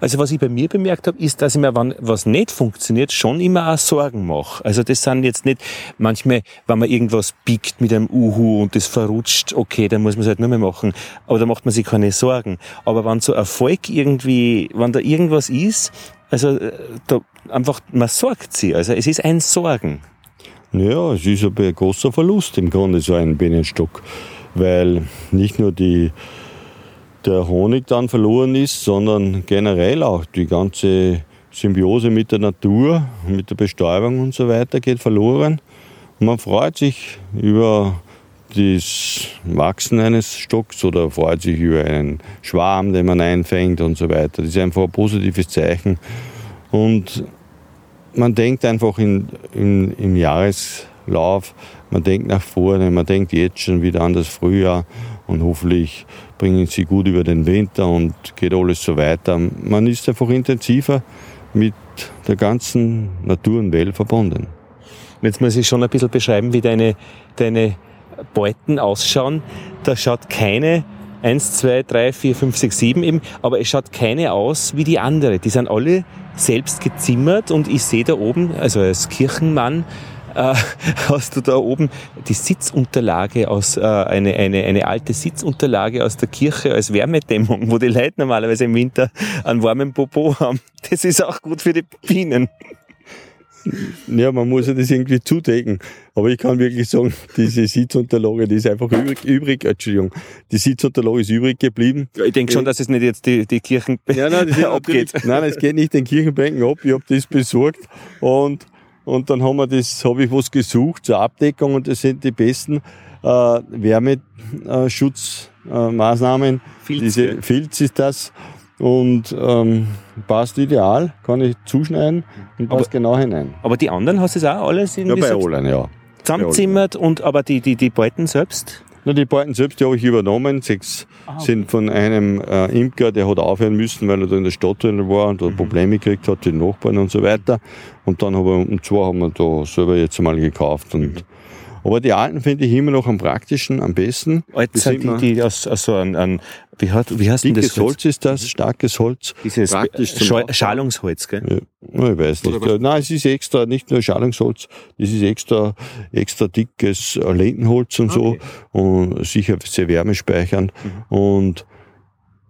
Also was ich bei mir bemerkt habe, ist, dass ich mir, wenn was nicht funktioniert, schon immer auch Sorgen mache. Also das sind jetzt nicht manchmal, wenn man irgendwas biegt mit einem Uhu und das verrutscht, okay, dann muss man es halt nur mehr machen. Aber da macht man sich keine Sorgen. Aber wenn so Erfolg irgendwie, wenn da irgendwas ist, also äh, da einfach, man sorgt sich. Also es ist ein Sorgen. Ja, es ist aber ein großer Verlust im Grunde, so ein Bienenstock. Weil nicht nur die der Honig dann verloren ist, sondern generell auch die ganze Symbiose mit der Natur, mit der Bestäubung und so weiter geht verloren. Und man freut sich über das Wachsen eines Stocks oder freut sich über einen Schwarm, den man einfängt und so weiter. Das ist einfach ein positives Zeichen. Und man denkt einfach in, in, im Jahreslauf, man denkt nach vorne, man denkt jetzt schon wieder an das Frühjahr und hoffentlich bringen sie gut über den Winter und geht alles so weiter. Man ist einfach intensiver mit der ganzen Natur und Welt verbunden. Jetzt muss ich schon ein bisschen beschreiben, wie deine, deine Beuten ausschauen. Da schaut keine 1, 2, 3, 4, 5, 6, 7 eben, aber es schaut keine aus wie die andere. Die sind alle selbst gezimmert und ich sehe da oben, also als Kirchenmann, äh, hast du da oben die Sitzunterlage aus, äh, eine, eine, eine alte Sitzunterlage aus der Kirche als Wärmedämmung, wo die Leute normalerweise im Winter einen warmen Popo haben. Das ist auch gut für die Bienen. Ja, man muss ja das irgendwie zudecken. Aber ich kann wirklich sagen, diese Sitzunterlage, die ist einfach übrig, übrig Entschuldigung, die Sitzunterlage ist übrig geblieben. Ja, ich denke schon, dass es nicht jetzt die, die Kirchenbänke ja, nein, abgeht. Nein, es geht nicht den Kirchenbänken ab. Ich habe das besorgt und und dann haben wir das, habe ich was gesucht zur Abdeckung und das sind die besten äh, Wärmeschutzmaßnahmen. Filz, Diese Filz ist das und ähm, passt ideal, kann ich zuschneiden und passt aber, genau hinein. Aber die anderen hast du es auch alles in Ja, bei allen, ja. zusammenzimmert und aber die, die, die Beuten selbst? Na, die Beuten selbst, die habe ich übernommen. Sechs Ah, okay. sind von einem äh, Imker, der hat aufhören müssen, weil er da in der Stadt drin war und da Mhm. Probleme gekriegt hat, die Nachbarn und so weiter. Und dann haben wir, und zwei haben wir da selber jetzt mal gekauft. Und, Mhm. Aber die alten finde ich immer noch am praktischen, am besten. Alt Die die, die aus, aus so ein, ein wie, hat, wie heißt denn das? Dickes Holz ist das, starkes Holz. Dieses praktisch zum Schal Aufbau. Schalungsholz, gell? Ja, ich weiß nicht. Oder? Nein, es ist extra, nicht nur Schallungsholz, es ist extra, extra dickes Lendenholz und so Okay. und sicher sehr wärmespeichernd Mhm. und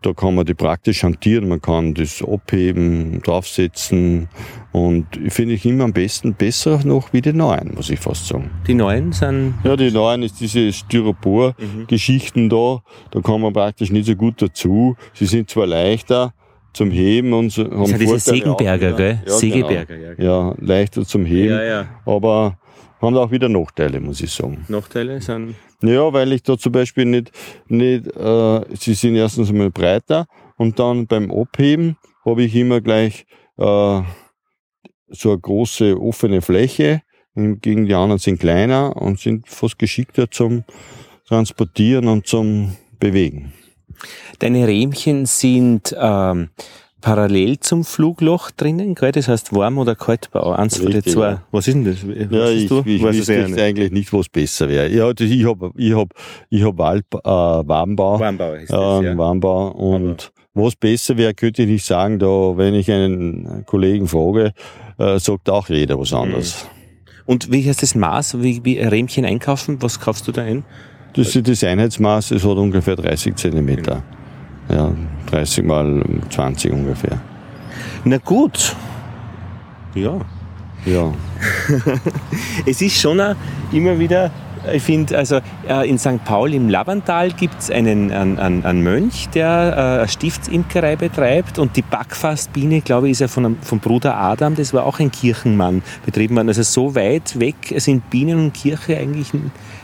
da kann man die praktisch hantieren, man kann das abheben, draufsetzen und finde ich immer am besten besser noch wie die neuen, muss ich fast sagen. Die neuen sind. Ja, die neuen ist diese Styropor-Geschichten da, da kann man praktisch nicht so gut dazu. Sie sind zwar leichter zum Heben und so, haben Das sind diese Vorteile Segenberger, gell? Ja, Segeberger, ja. Genau. Ja, leichter zum Heben, Ja, ja. aber haben auch wieder Nachteile, muss ich sagen. Nachteile sind. Ja, weil ich da zum Beispiel nicht, nicht äh, sie sind erstens einmal breiter und dann beim Abheben habe ich immer gleich äh, so eine große offene Fläche. Hingegen die anderen sind kleiner und sind fast geschickter zum Transportieren und zum Bewegen. Deine Rähmchen sind ähm, parallel zum Flugloch drinnen, gell? Das heißt warm oder kaltbau. Eins von den zwei. ja. Was ist denn das? Was Ja, ich, du? ich Weiß wüsste nicht. eigentlich nicht, was besser wäre. Ja, das- ich habe ich hab, ich hab Alp, äh, Warmbau. Warmbau ist das, ein ja. Warmbau. Und was besser wäre, könnte ich nicht sagen. Da, wenn ich einen Kollegen frage, äh, sagt auch jeder was anderes. Und wie heißt das Maß? Wie, wie Rähmchen einkaufen? Was kaufst du da ein? Das ist das Einheitsmaß, es hat ungefähr 30 Zentimeter. Ja, 30 mal 20 ungefähr. Na gut. Ja. Ja. Es ist schon immer wieder, ich finde, also äh, in St. Paul im Lavantal gibt es einen, einen, einen, Mönch, der äh, eine Stiftsimkerei betreibt und die Backfastbiene, glaube ich, ist ja von, vom Bruder Adam, das war auch ein Kirchenmann betrieben worden. Also so weit weg sind Bienen und Kirche eigentlich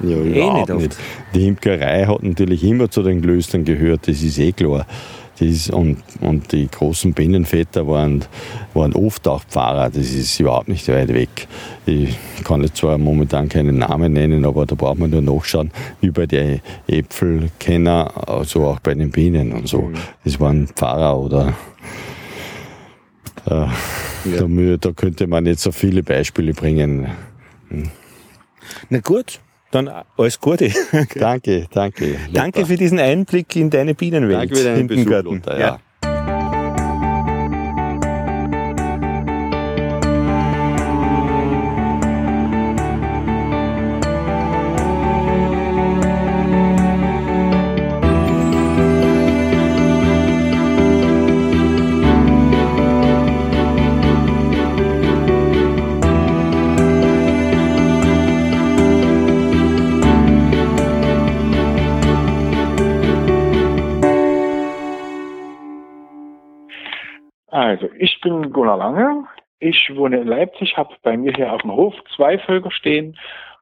Ja, eh nicht oft. nicht. Die Imkerei hat natürlich immer zu den Klöstern gehört, das ist eh klar. Das und, und die großen Binnenväter waren, waren oft auch Pfarrer, das ist überhaupt nicht weit weg. Ich kann jetzt zwar momentan keinen Namen nennen, aber da braucht man nur nachschauen, wie bei den Äpfelkenner, also auch bei den Bienen und so. Das waren Pfarrer oder äh, da, mü- da könnte man jetzt so viele Beispiele bringen. Na gut, dann alles Gute. Danke, danke. Danke für diesen Einblick in deine Bienenwelt. Danke für deinen Besuch. Lothar, ja. Also, ich bin Gunnar Lange. Ich wohne in Leipzig, habe bei mir hier auf dem Hof zwei Völker stehen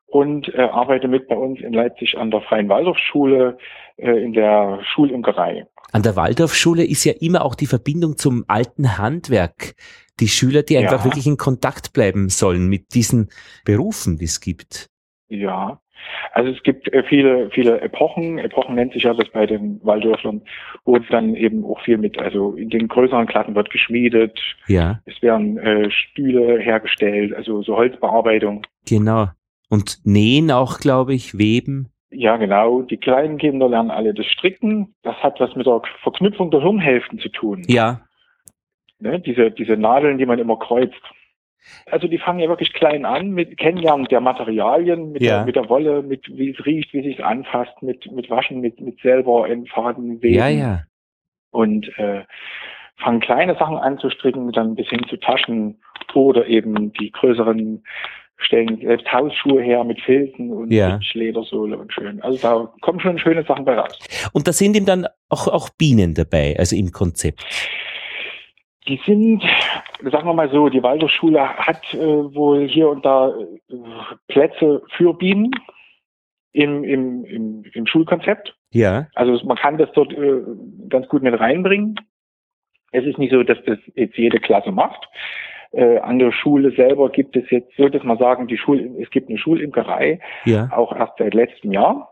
und äh, arbeite mit bei uns in Leipzig an der Freien Waldorfschule äh, in der Schulimkerei. An der Waldorfschule ist ja immer auch die Verbindung zum alten Handwerk. Die Schüler, die einfach Ja. wirklich in Kontakt bleiben sollen mit diesen Berufen, die es gibt. Ja. Also es gibt äh, viele, viele Epochen. Epochen nennt sich ja das bei den Waldorflern, wo dann eben auch viel mit, also in den größeren Klassen wird geschmiedet, Ja, es werden äh, Stühle hergestellt, also so Holzbearbeitung. genau. Und nähen auch, glaube ich, weben. Ja, genau. Die kleinen Kinder lernen alle das Stricken. Das hat was mit der Verknüpfung der Hirnhälften zu tun. Ja, Ne? Diese, diese Nadeln, die man immer kreuzt. Also die fangen ja wirklich klein an mit Kennenlernen der Materialien, mit, Ja. der, mit der Wolle, mit wie es riecht, wie es sich anfasst, mit, mit Waschen, mit, mit selber in Faden weben. ja, ja. Und äh, fangen kleine Sachen an zu stricken, dann bis hin zu Taschen oder eben die größeren stellen selbst Hausschuhe her mit Filzen und Ja. mit Ledersohle und schön. Also da kommen schon schöne Sachen bei raus. Und da sind ihm dann auch, auch Bienen dabei, also im Konzept. Die sind, sagen wir mal so, die Waldorfschule hat äh, wohl hier und da äh, Plätze für Bienen im, im, im, im Schulkonzept. Ja. Also man kann das dort äh, ganz gut mit reinbringen. Es ist nicht so, dass das jetzt jede Klasse macht. Äh, an der Schule selber gibt es jetzt, so dass man sagen, die Schul es gibt eine Schulimkerei, Ja. auch erst seit letztem Jahr.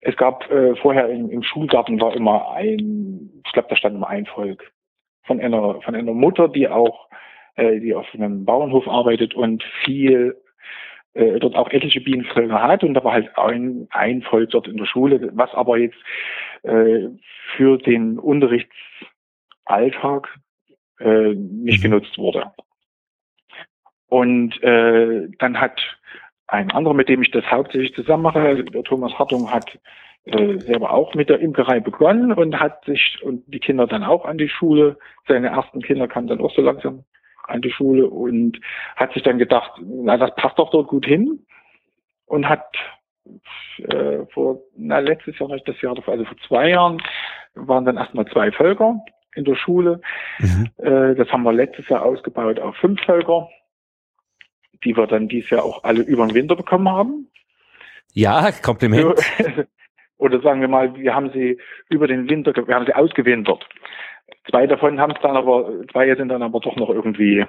Es gab äh, vorher im, im Schulgarten war immer ein, ich glaube, da stand immer ein Volk von einer von einer Mutter, die auch äh, die auf einem Bauernhof arbeitet und viel äh, dort auch etliche Bienenvölker hat und da war halt ein, ein Volk dort in der Schule, was aber jetzt äh, für den Unterrichtsalltag äh, nicht Mhm. genutzt wurde. Und äh, dann hat ein anderer, mit dem ich das hauptsächlich zusammen mache, der Thomas Hartung, hat äh, selber auch mit der Imkerei begonnen und hat sich und die Kinder dann auch an die Schule. Seine ersten Kinder kamen dann auch so langsam an die Schule und hat sich dann gedacht, na das passt doch dort gut hin und hat äh, vor na letztes Jahr nicht das Jahr also vor zwei Jahren waren dann erstmal zwei Völker in der Schule. Mhm. Äh, das haben wir letztes Jahr ausgebaut auf fünf Völker, die wir dann dieses Jahr auch alle über den Winter bekommen haben. Ja, Kompliment. Oder sagen wir mal, wir haben sie über den Winter, wir haben sie ausgewintert. Zwei davon haben es dann aber, zwei sind dann aber doch noch irgendwie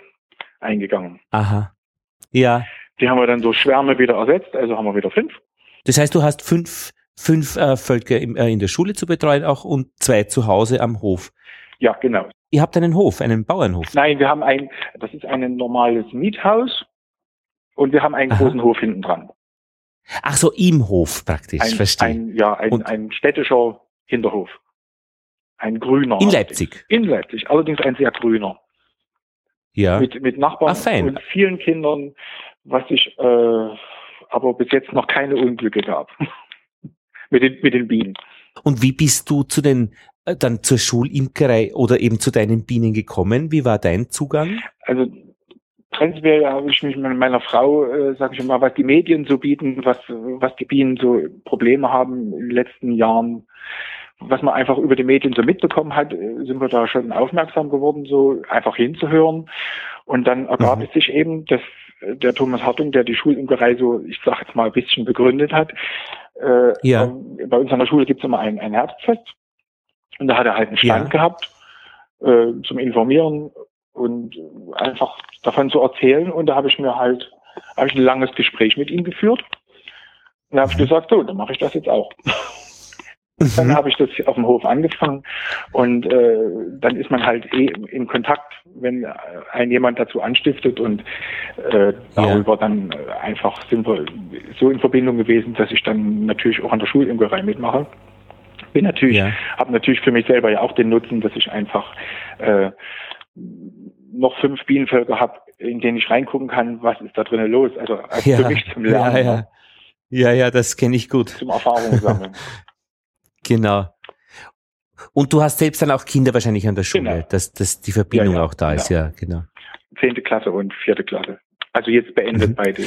eingegangen. Aha. Ja. Die haben wir dann durch Schwärme wieder ersetzt, also haben wir wieder fünf. Das heißt, du hast fünf, fünf äh, Völker im, äh, in der Schule zu betreuen auch und zwei zu Hause am Hof. Ja, genau. Ihr habt einen Hof, einen Bauernhof. Nein, wir haben ein, das ist ein normales Miethaus und wir haben einen Aha. großen Hof hinten dran. Ach so, im Hof praktisch, Ein, verstehe. ein, ja, ein, Und- ein städtischer Hinterhof. Ein grüner. in Leipzig. In Leipzig, allerdings ein sehr grüner. Ja. Mit, mit Nachbarn Ah, und vielen Kindern, was sich äh, aber bis jetzt noch keine Unglücke gab. mit, den, mit den Bienen. Und wie bist du zu den, äh, dann zur Schulimkerei oder eben zu deinen Bienen gekommen? Wie war dein Zugang? Also prinzipiell habe ich mich mit meiner Frau, äh, sage ich mal, was die Medien so bieten, was, was die Bienen so Probleme haben in den letzten Jahren, was man einfach über die Medien so mitbekommen hat, äh, sind wir da schon aufmerksam geworden, so einfach hinzuhören. Und dann ergab Mhm. es sich eben, dass der Thomas Hartung, der die Schulimkerei so, ich sage jetzt mal, ein bisschen begründet hat, äh, Ja. ähm, bei uns an der Schule gibt es immer ein, ein Herbstfest. Und da hat er halt einen Stand Ja. gehabt äh, zum Informieren und einfach davon zu erzählen. Und da habe ich mir halt, habe ich ein langes Gespräch mit ihm geführt. Und habe ich gesagt, so, dann mache ich das jetzt auch. Dann Mhm. habe ich das auf dem Hof angefangen und äh, dann ist man halt eh in Kontakt, wenn ein jemand dazu anstiftet und äh, darüber dann äh, einfach sind wir so in Verbindung gewesen, dass ich dann natürlich auch an der Schulimkerei mitmache. Bin natürlich, Ja. habe natürlich für mich selber ja auch den Nutzen, dass ich einfach äh, noch fünf Bienenvölker habe, in denen ich reingucken kann, was ist da drinnen los. Also, also Ja, für mich zum Lernen, ja, ja. ne? Ja, ja, das kenne ich gut. zum Erfahrung sammeln. Genau. Und du hast selbst dann auch Kinder wahrscheinlich an der Schule, Genau. dass, dass die Verbindung Ja, ja, auch da ist, ja, genau. Zehnte Klasse und vierte Klasse. Also jetzt beendet Mhm. beide.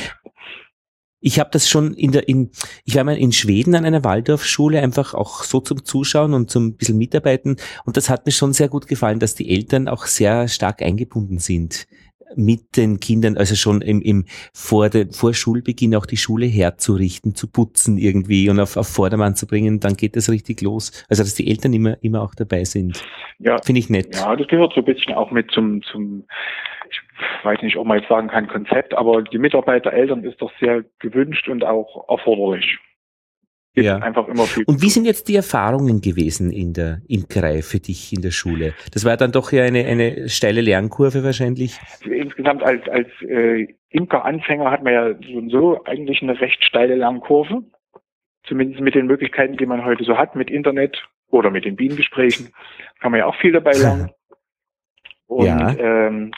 Ich habe das schon in der, in, ich war mal in Schweden an einer Waldorfschule, einfach auch so zum Zuschauen und zum bisschen Mitarbeiten. Und das hat mir schon sehr gut gefallen, dass die Eltern auch sehr stark eingebunden sind mit den Kindern, also schon im, im vor, der, vor Schulbeginn auch die Schule herzurichten, zu putzen irgendwie und auf, auf Vordermann zu bringen, dann geht das richtig los. Also dass die Eltern immer, immer auch dabei sind. Ja, Finde ich nett. ja, das gehört so ein bisschen auch mit zum, zum, weiß nicht, ob man jetzt sagen kann Konzept, aber die Mitarbeiter, Eltern ist doch sehr gewünscht und auch erforderlich. Gibt Ja. Einfach immer viel. Und wie sind jetzt die Erfahrungen gewesen in der Imkerei für dich in der Schule? Das war dann doch ja eine, eine steile Lernkurve wahrscheinlich. Insgesamt als, als äh, Imker-Anfänger hat man ja so und so eigentlich eine recht steile Lernkurve. Zumindest mit den Möglichkeiten, die man heute so hat, mit Internet oder mit den Bienengesprächen, kann man ja auch viel dabei lernen. Und Ja. ähm,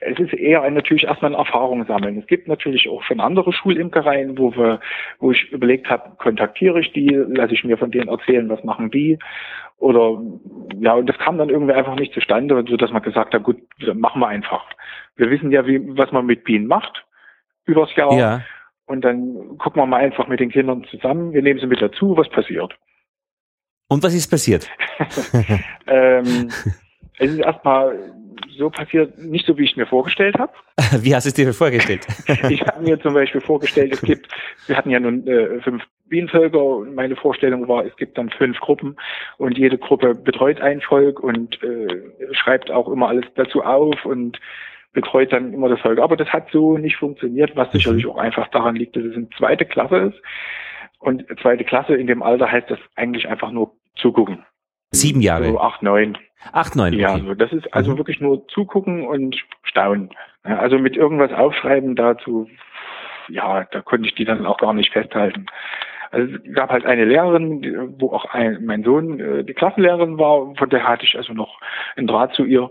es ist eher ein, natürlich erstmal eine Erfahrung sammeln. Es gibt natürlich auch schon andere Schulimkereien, wo wir, wo ich überlegt habe, kontaktiere ich die, lasse ich mir von denen erzählen, was machen die. Oder ja, und das kam dann irgendwie einfach nicht zustande, so dass man gesagt hat, gut, machen wir einfach. Wir wissen ja, wie, was man mit Bienen macht übers Jahr. Ja. Und dann gucken wir mal einfach mit den Kindern zusammen. Wir nehmen sie mit dazu, was passiert. Und was ist passiert? Ähm, es ist erstmal so passiert, nicht so, wie ich es mir vorgestellt habe. Wie hast du es dir vorgestellt? Ich habe mir zum Beispiel vorgestellt, es gibt, wir hatten ja nun äh, fünf Bienenvölker und meine Vorstellung war, es gibt dann fünf Gruppen und jede Gruppe betreut ein Volk und äh, schreibt auch immer alles dazu auf und betreut dann immer das Volk. Aber das hat so nicht funktioniert, was sicherlich auch einfach daran liegt, dass es eine zweite Klasse ist. Und zweite Klasse in dem Alter heißt das eigentlich einfach nur zugucken. Sieben Jahre. So acht, neun. Acht, neun. Okay. Ja, so das ist also mhm. wirklich nur zugucken und staunen. Also mit irgendwas aufschreiben dazu, ja, da konnte ich die dann auch gar nicht festhalten. Also es gab halt eine Lehrerin, wo auch ein, mein Sohn äh, die Klassenlehrerin war, von der hatte ich also noch einen Draht zu ihr.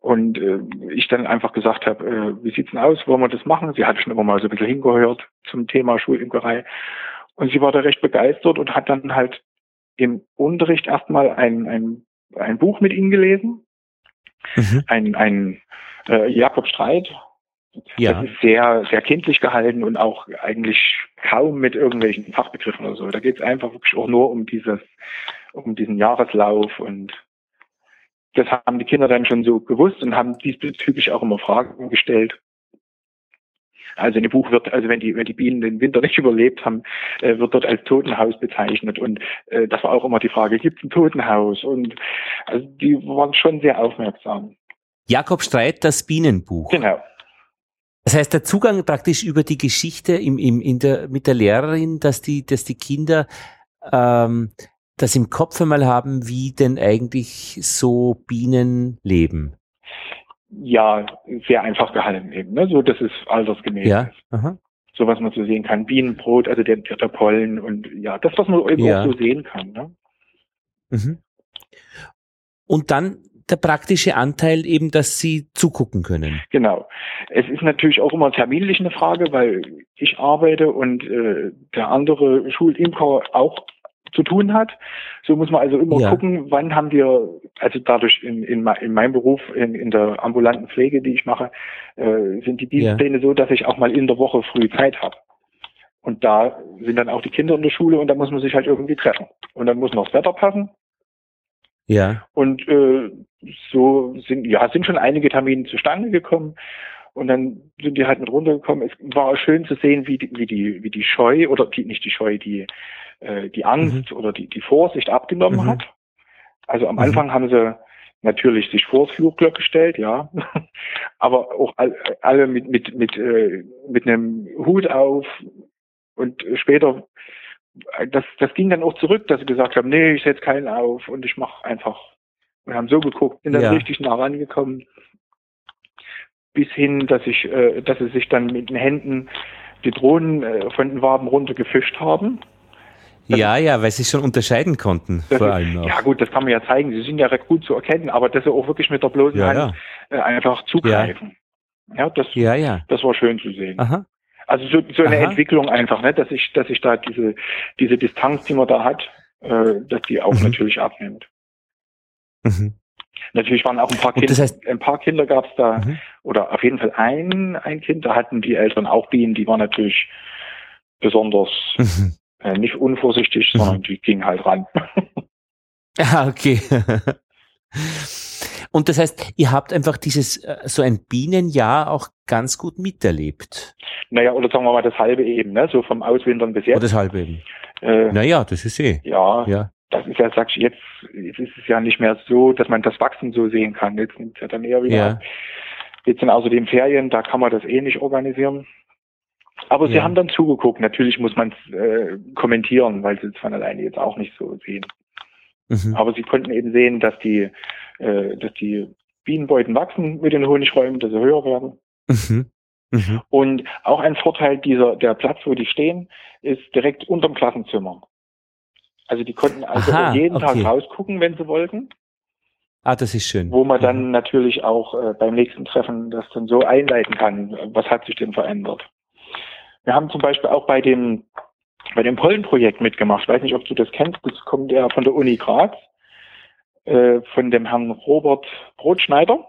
Und äh, ich dann einfach gesagt habe, äh, wie sieht's denn aus, wollen wir das machen? Sie hatte schon immer mal so ein bisschen hingehört zum Thema Schulimkerei. Und sie war da recht begeistert und hat dann halt im Unterricht erstmal ein, ein, ein Buch mit ihnen gelesen. Mhm. Ein, ein äh, Jakob Streit, ja. Das ist sehr, sehr kindlich gehalten und auch eigentlich kaum mit irgendwelchen Fachbegriffen oder so. Da geht es einfach wirklich auch nur um dieses, um diesen Jahreslauf und das haben die Kinder dann schon so gewusst und haben diesbezüglich auch immer Fragen gestellt. Also in dem Buch wird, also wenn die, wenn die Bienen den Winter nicht überlebt haben, äh, wird dort als Totenhaus bezeichnet. Und äh, das war auch immer die Frage, gibt es ein Totenhaus? Und also die waren schon sehr aufmerksam. Jakob Streit, das Bienenbuch. Genau. Das heißt, der Zugang praktisch über die Geschichte im, im, in der, mit der Lehrerin, dass die, dass die Kinder ähm, das im Kopf einmal haben, wie denn eigentlich so Bienen leben. Ja, sehr einfach gehalten eben, ne? so dass es altersgemäß ja. ist. Aha. So was man so sehen kann, Bienenbrot, also der, der Pollen und ja, das, was man eben ja. auch so sehen kann. Ne? Mhm. Und dann der praktische Anteil eben, dass sie zugucken können. Genau. Es ist natürlich auch immer terminlich eine Frage, weil ich arbeite und äh, der andere Schulimker auch zu tun hat. So muss man also immer ja. gucken, wann haben wir, also dadurch in, in, in meinem Beruf, in, in der ambulanten Pflege, die ich mache, äh, sind die Dienstpläne ja. so, dass ich auch mal in der Woche früh Zeit habe. Und da sind dann auch die Kinder in der Schule und da muss man sich halt irgendwie treffen. Und dann muss noch das Wetter passen. Ja. Und äh, so sind, ja, sind schon einige Termine zustande gekommen. Und dann sind die halt mit runtergekommen. Es war schön zu sehen, wie die, wie die, wie die Scheu oder die, nicht die Scheu, die, äh, die Angst mhm. oder die, die Vorsicht abgenommen mhm. hat. Also am mhm. Anfang haben sie natürlich sich vor das Flugglöck gestellt, ja. Aber auch alle mit, mit, mit, äh, mit einem Hut auf. Und später das, das ging dann auch zurück, dass sie gesagt haben, nee, ich setze keinen auf und ich mache einfach. Wir haben so geguckt, bin dann ja. richtig nah rangekommen, bis hin, dass ich, äh, dass sie sich dann mit den Händen die Drohnen äh, von den Waben runtergefischt haben. Das ja, ja, weil sie schon unterscheiden konnten, vor allem auch. Ja gut, das kann man ja zeigen. Sie sind ja recht gut zu erkennen, aber dass sie auch wirklich mit der bloßen ja, Hand ja. Äh, einfach zugreifen. Ja, ja das, ja, ja. das war schön zu sehen. Aha. Also so, so eine Aha. Entwicklung einfach, ne, dass ich, dass ich da diese, diese Distanz, die man da hat, äh, dass die auch mhm. natürlich abnimmt. Mhm. Natürlich waren auch ein paar Kinder, das heißt, ein paar Kinder gab es da, mhm. oder auf jeden Fall ein, ein Kind, da hatten die Eltern auch Bienen, die waren natürlich besonders mhm. Äh, nicht unvorsichtig, sondern mhm. die gingen halt ran. Ah, okay. Und das heißt, ihr habt einfach dieses, äh, so ein Bienenjahr auch ganz gut miterlebt. Naja, oder sagen wir mal das halbe eben, ne? so vom Auswintern bis jetzt. Oder das halbe eben. Äh, naja, das ist eh. Ja, ja. Das ist ja, sagst du, jetzt, jetzt ist es ja nicht mehr so, dass man das Wachsen so sehen kann. Jetzt nimmt es ja dann eher wieder. Ja. Jetzt sind außerdem Ferien, da kann man das eh nicht organisieren. Aber ja. sie haben dann zugeguckt. Natürlich muss man es äh, kommentieren, weil sie es von alleine jetzt auch nicht so sehen. Mhm. Aber sie konnten eben sehen, dass die äh, dass die Bienenbeuten wachsen mit den Honigräumen, dass sie höher werden. Mhm. Mhm. Und auch ein Vorteil dieser, der Platz, wo die stehen, ist direkt unterm Klassenzimmer. Also die konnten also Aha, jeden okay. Tag rausgucken, wenn sie wollten. Ah, das ist schön. Wo man dann mhm. natürlich auch äh, beim nächsten Treffen das dann so einleiten kann, was hat sich denn verändert. Wir haben zum Beispiel auch bei dem, bei dem Pollenprojekt mitgemacht. Ich weiß nicht, ob du das kennst. Das kommt ja von der Uni Graz. Äh, von dem Herrn Robert Brotschneider.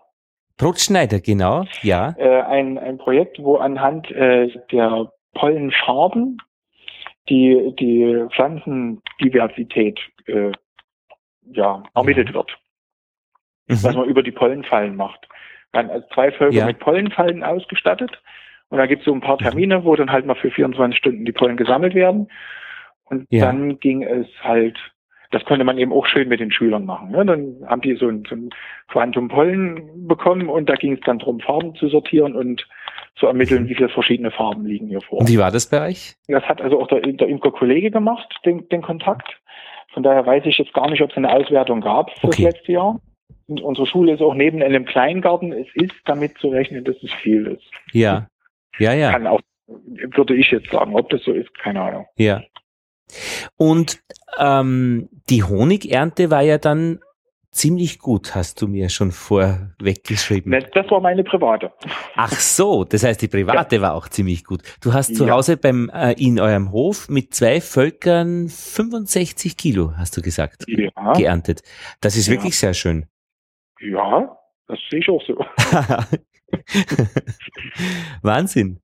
Brotschneider, genau, ja. Äh, ein, ein Projekt, wo anhand äh, der Pollenfarben die, die Pflanzendiversität äh, ja, ermittelt wird. Mhm. Was man über die Pollenfallen macht. Man als zwei Völker ja. mit Pollenfallen ausgestattet. Und da gibt es so ein paar mhm. Termine, wo dann halt mal für 24 Stunden die Pollen gesammelt werden. Und ja. dann ging es halt das konnte man eben auch schön mit den Schülern machen. Ne? Dann haben die so ein, so ein Quantum Pollen bekommen und da ging es dann darum, Farben zu sortieren und zu ermitteln, wie viele verschiedene Farben liegen hier vor. Und wie war das bei euch? Das hat also auch der, der Imker-Kollege gemacht, den, den Kontakt. Von daher weiß ich jetzt gar nicht, ob es eine Auswertung gab für Okay. das letzte Jahr. Und unsere Schule ist auch neben einem Kleingarten. Es ist damit zu rechnen, dass es viel ist. Ja. Ja, ja. Kann auch, würde ich jetzt sagen, ob das so ist, keine Ahnung. Ja. Und ähm, die Honigernte war ja dann ziemlich gut, hast du mir schon vorweggeschrieben. Das war meine private. Ach so, das heißt, die private war auch ziemlich gut. Du hast zu Ja. Hause beim äh, in eurem Hof mit zwei Völkern 65 Kilo, hast du gesagt, Ja, geerntet. Das ist Ja. wirklich sehr schön. ja das sehe ich auch so. Wahnsinn.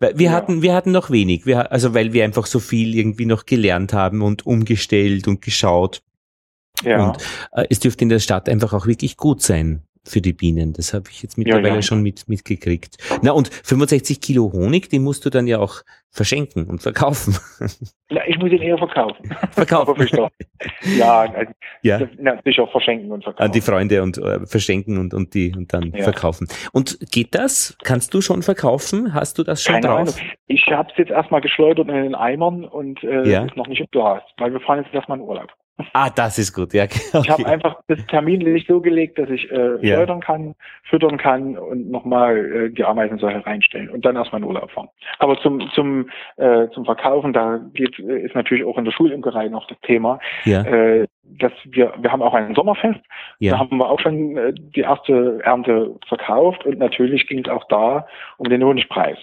Wir Ja. hatten, wir hatten noch wenig, wir, also weil wir einfach so viel irgendwie noch gelernt haben und umgestellt und geschaut. Ja, Und äh, es dürfte in der Stadt einfach auch wirklich gut sein für die Bienen. Das habe ich jetzt mittlerweile ja. schon mit, mitgekriegt. Na und 65 Kilo Honig, den musst du dann ja auch verschenken und verkaufen. Na, ich muss ihn eher verkaufen. verkaufen. Ja, also, Ja. na, sicher verschenken und verkaufen. An die Freunde und äh, verschenken und, und die und dann Ja. verkaufen. Und geht das? Kannst du schon verkaufen? Hast du das schon Keine drauf? Ahnung. Ich habe es jetzt erstmal geschleudert in den Eimern und äh, Ja. ist noch nicht Glas, weil wir fahren jetzt erstmal in Urlaub. Ah, das ist gut, ja. Ich habe einfach das terminlich so gelegt, dass ich äh, Ja. schleudern kann, füttern kann und nochmal äh, die Ameisensäure reinstellen und dann erstmal in Urlaub fahren. Aber zum zum äh, zum Verkaufen, da geht äh, ist natürlich auch in der Schulimkerei noch das Thema, ja, äh, dass wir wir haben auch ein Sommerfest, da ja. haben wir auch schon äh, die erste Ernte verkauft und natürlich ging es auch da um den Honigpreis.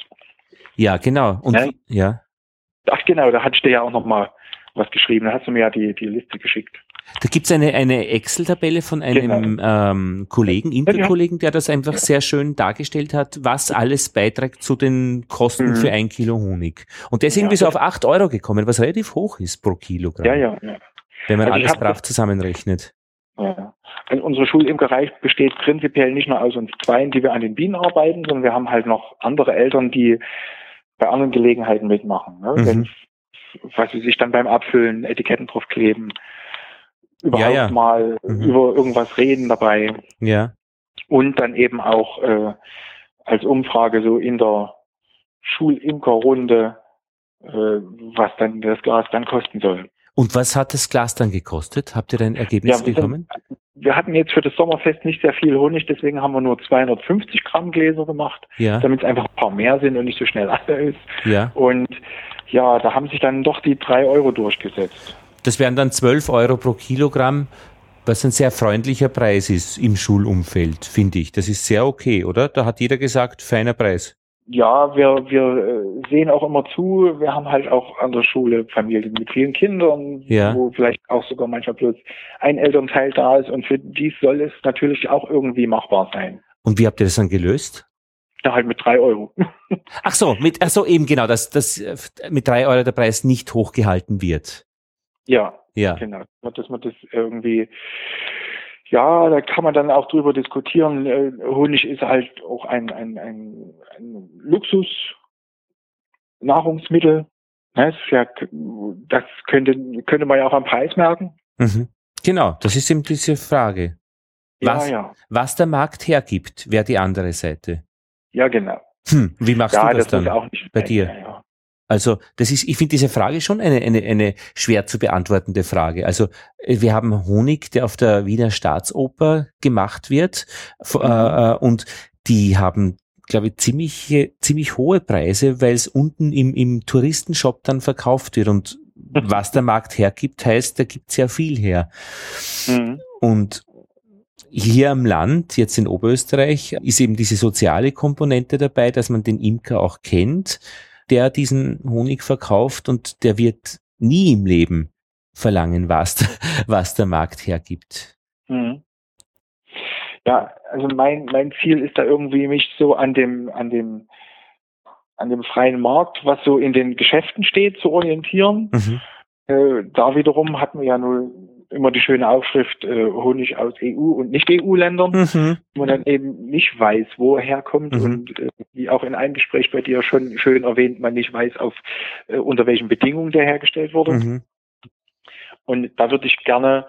Ja, genau. Und Ja. ja. Ach genau, da hatte ich dir ja auch nochmal was geschrieben. Da hast du mir ja die, die Liste geschickt. Da gibt's eine, eine Excel-Tabelle von einem Genau. ähm, Kollegen, Imkerkollegen, der das einfach sehr schön dargestellt hat, was alles beiträgt zu den Kosten Mhm. für ein Kilo Honig. Und der ist Ja, irgendwie so auf acht Euro gekommen, was relativ hoch ist pro Kilogramm. Ja, ja, ja. Wenn man Also alles brav zusammenrechnet. ja. Und unsere Schulimkerei besteht prinzipiell nicht nur aus uns Zweien, die wir an den Bienen arbeiten, sondern wir haben halt noch andere Eltern, die bei anderen Gelegenheiten mitmachen. Ne? Mhm. Wenn, was sie sich dann beim Abfüllen Etiketten draufkleben, überhaupt ja. mal Mhm. über irgendwas reden dabei. Ja. und dann eben auch äh, als Umfrage so in der Schulimkerrunde, äh, was dann das Glas dann kosten soll. Und was hat das Glas dann gekostet? Habt ihr ein Ergebnis Ja, bekommen? Wir hatten jetzt für das Sommerfest nicht sehr viel Honig, deswegen haben wir nur 250 Gramm Gläser gemacht, Ja, damit es einfach ein paar mehr sind und nicht so schnell alle ist. ja. Und ja, da haben sich dann doch die drei Euro durchgesetzt. Das wären dann 12 Euro pro Kilogramm, was ein sehr freundlicher Preis ist im Schulumfeld, finde ich. Das ist sehr okay, oder? Da hat jeder gesagt, feiner Preis. Ja, wir, wir äh, sehen auch immer zu, wir haben halt auch an der Schule Familien mit vielen Kindern, Ja. wo vielleicht auch sogar manchmal bloß ein Elternteil da ist und für die soll es natürlich auch irgendwie machbar sein. Und wie habt ihr das dann gelöst? Ja, halt mit drei Euro. Ach so, mit, ach so, eben genau, dass, dass äh, mit drei Euro der Preis nicht hochgehalten wird. ja, Ja, genau. Dass man das irgendwie, ja, da kann man dann auch drüber diskutieren. Äh, Honig ist halt auch ein, ein, ein, ein Luxus Nahrungsmittel. Ne, ja, das könnte, könnte man ja auch am Preis merken. mhm. genau, das ist eben diese Frage. Was? Ja, ja. Was der Markt hergibt, wäre die andere Seite. Ja, genau. Hm, wie machst ja, du das, das, dann? bei dir? Ja. Also, das ist, ich finde diese Frage schon eine, eine, eine schwer zu beantwortende Frage. Also, äh, wir haben Honig, der auf der Wiener Staatsoper gemacht wird, f- Mhm. äh, äh, und die haben, glaube ich, ziemlich, ziemlich hohe Preise, weil es unten im, im Touristenshop dann verkauft wird. Und was der Markt hergibt, heißt, da gibt sehr viel her. Mhm. Und hier am Land, jetzt in Oberösterreich, ist eben diese soziale Komponente dabei, dass man den Imker auch kennt, der diesen Honig verkauft und der wird nie im Leben verlangen, was, was der Markt hergibt. Mhm. Ja, also mein, mein Ziel ist da irgendwie mich so an dem, an dem, an dem freien Markt, was so in den Geschäften steht, zu orientieren. Mhm. Äh, da wiederum hatten wir ja nur immer die schöne Aufschrift äh, Honig aus EU und Nicht-EU-Ländern, Mhm. wo man dann eben nicht weiß, wo er herkommt Mhm. und äh, wie auch in einem Gespräch bei dir schon schön erwähnt, man nicht weiß, auf äh, unter welchen Bedingungen der hergestellt wurde. Mhm. Und da würde ich gerne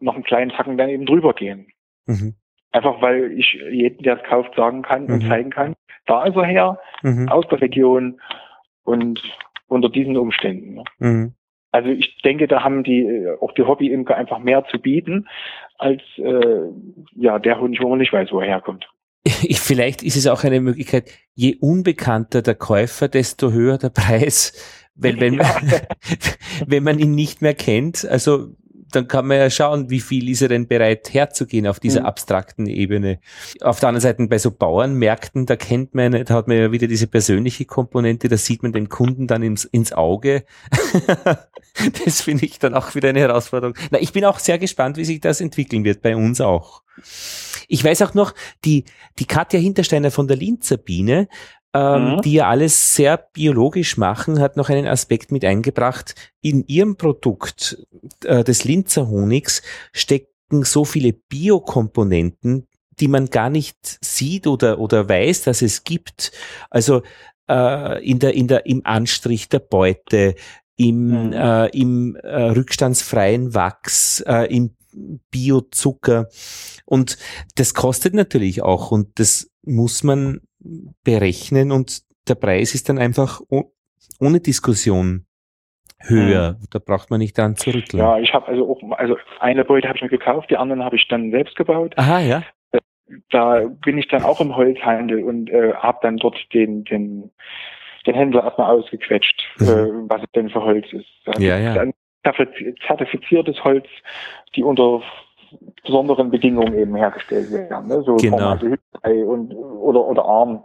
noch einen kleinen Tacken dann eben drüber gehen. Mhm. Einfach weil ich jeden, der es kauft, sagen kann mhm. und zeigen kann, da ist er her, mhm. aus der Region und unter diesen Umständen. Ne? Also ich denke, da haben die äh, auch die Hobbyimker einfach mehr zu bieten als äh, ja der Hund, wo man nicht weiß, wo er herkommt. Ich, vielleicht ist es auch eine Möglichkeit, je unbekannter der Käufer, desto höher der Preis. Weil wenn man, wenn man ihn nicht mehr kennt, also dann kann man ja schauen, wie viel ist er denn bereit herzugehen auf dieser mhm. abstrakten Ebene. Auf der anderen Seite bei so Bauernmärkten, da kennt man, da hat man ja wieder diese persönliche Komponente, da sieht man den Kunden dann ins, ins Auge. das finde ich dann auch wieder eine Herausforderung. Na, ich bin auch sehr gespannt, wie sich das entwickeln wird, bei uns auch. Ich weiß auch noch, die, die Katja Hintersteiner von der Linzer Biene ähm, mhm. die ja alles sehr biologisch machen, hat noch einen Aspekt mit eingebracht. In ihrem Produkt äh, des Linzer Honigs stecken so viele Biokomponenten, die man gar nicht sieht oder, oder weiß, dass es gibt. Also äh, in der, in der, im Anstrich der Beute, im, mhm. äh, im äh, rückstandsfreien Wachs, äh, im Biozucker. Und das kostet natürlich auch und das muss man berechnen und der Preis ist dann einfach ohne Diskussion höher. Mhm. Da braucht man nicht dran zurückgehen. Ja, ich habe also auch, also eine Beute habe ich mir gekauft, die anderen habe ich dann selbst gebaut. Aha, ja. Da bin ich dann auch im Holzhandel und äh, habe dann dort den, den, den Händler erstmal ausgequetscht, mhm. äh, was es denn für Holz ist. ja, ja. Dann zertifiziertes Holz, die unter besonderen Bedingungen eben hergestellt werden, ne? so genau. und oder oder Arm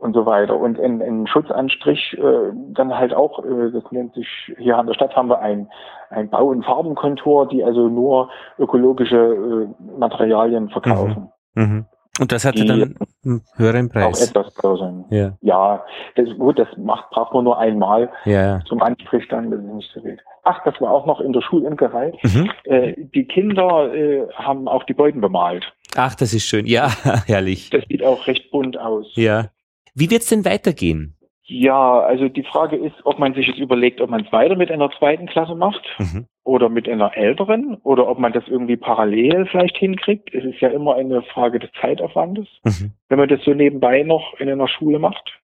und so weiter. Und ein, ein Schutzanstrich äh, dann halt auch, äh, das nennt sich, hier an der Stadt haben wir ein, ein Bau- und Farbenkontor, die also nur ökologische äh, Materialien verkaufen. Mhm. Mhm. Und das hatte dann einen höheren Preis. Auch etwas teurer Ja, ja das, gut, das macht, braucht man nur einmal ja. zum Anstrich dann, das ist nicht so wild. Ach, das war auch noch in der Schulimkerei. Mhm. Äh, die Kinder äh, haben auch die Beuten bemalt. Ach, das ist schön. Ja, herrlich. Das sieht auch recht bunt aus. Ja. Wie wird's denn weitergehen? Ja, also die Frage ist, ob man sich jetzt überlegt, ob man es weiter mit einer zweiten Klasse macht mhm. oder mit einer älteren oder ob man das irgendwie parallel vielleicht hinkriegt. Es ist ja immer eine Frage des Zeitaufwandes. Mhm. Wenn man das so nebenbei noch in einer Schule macht,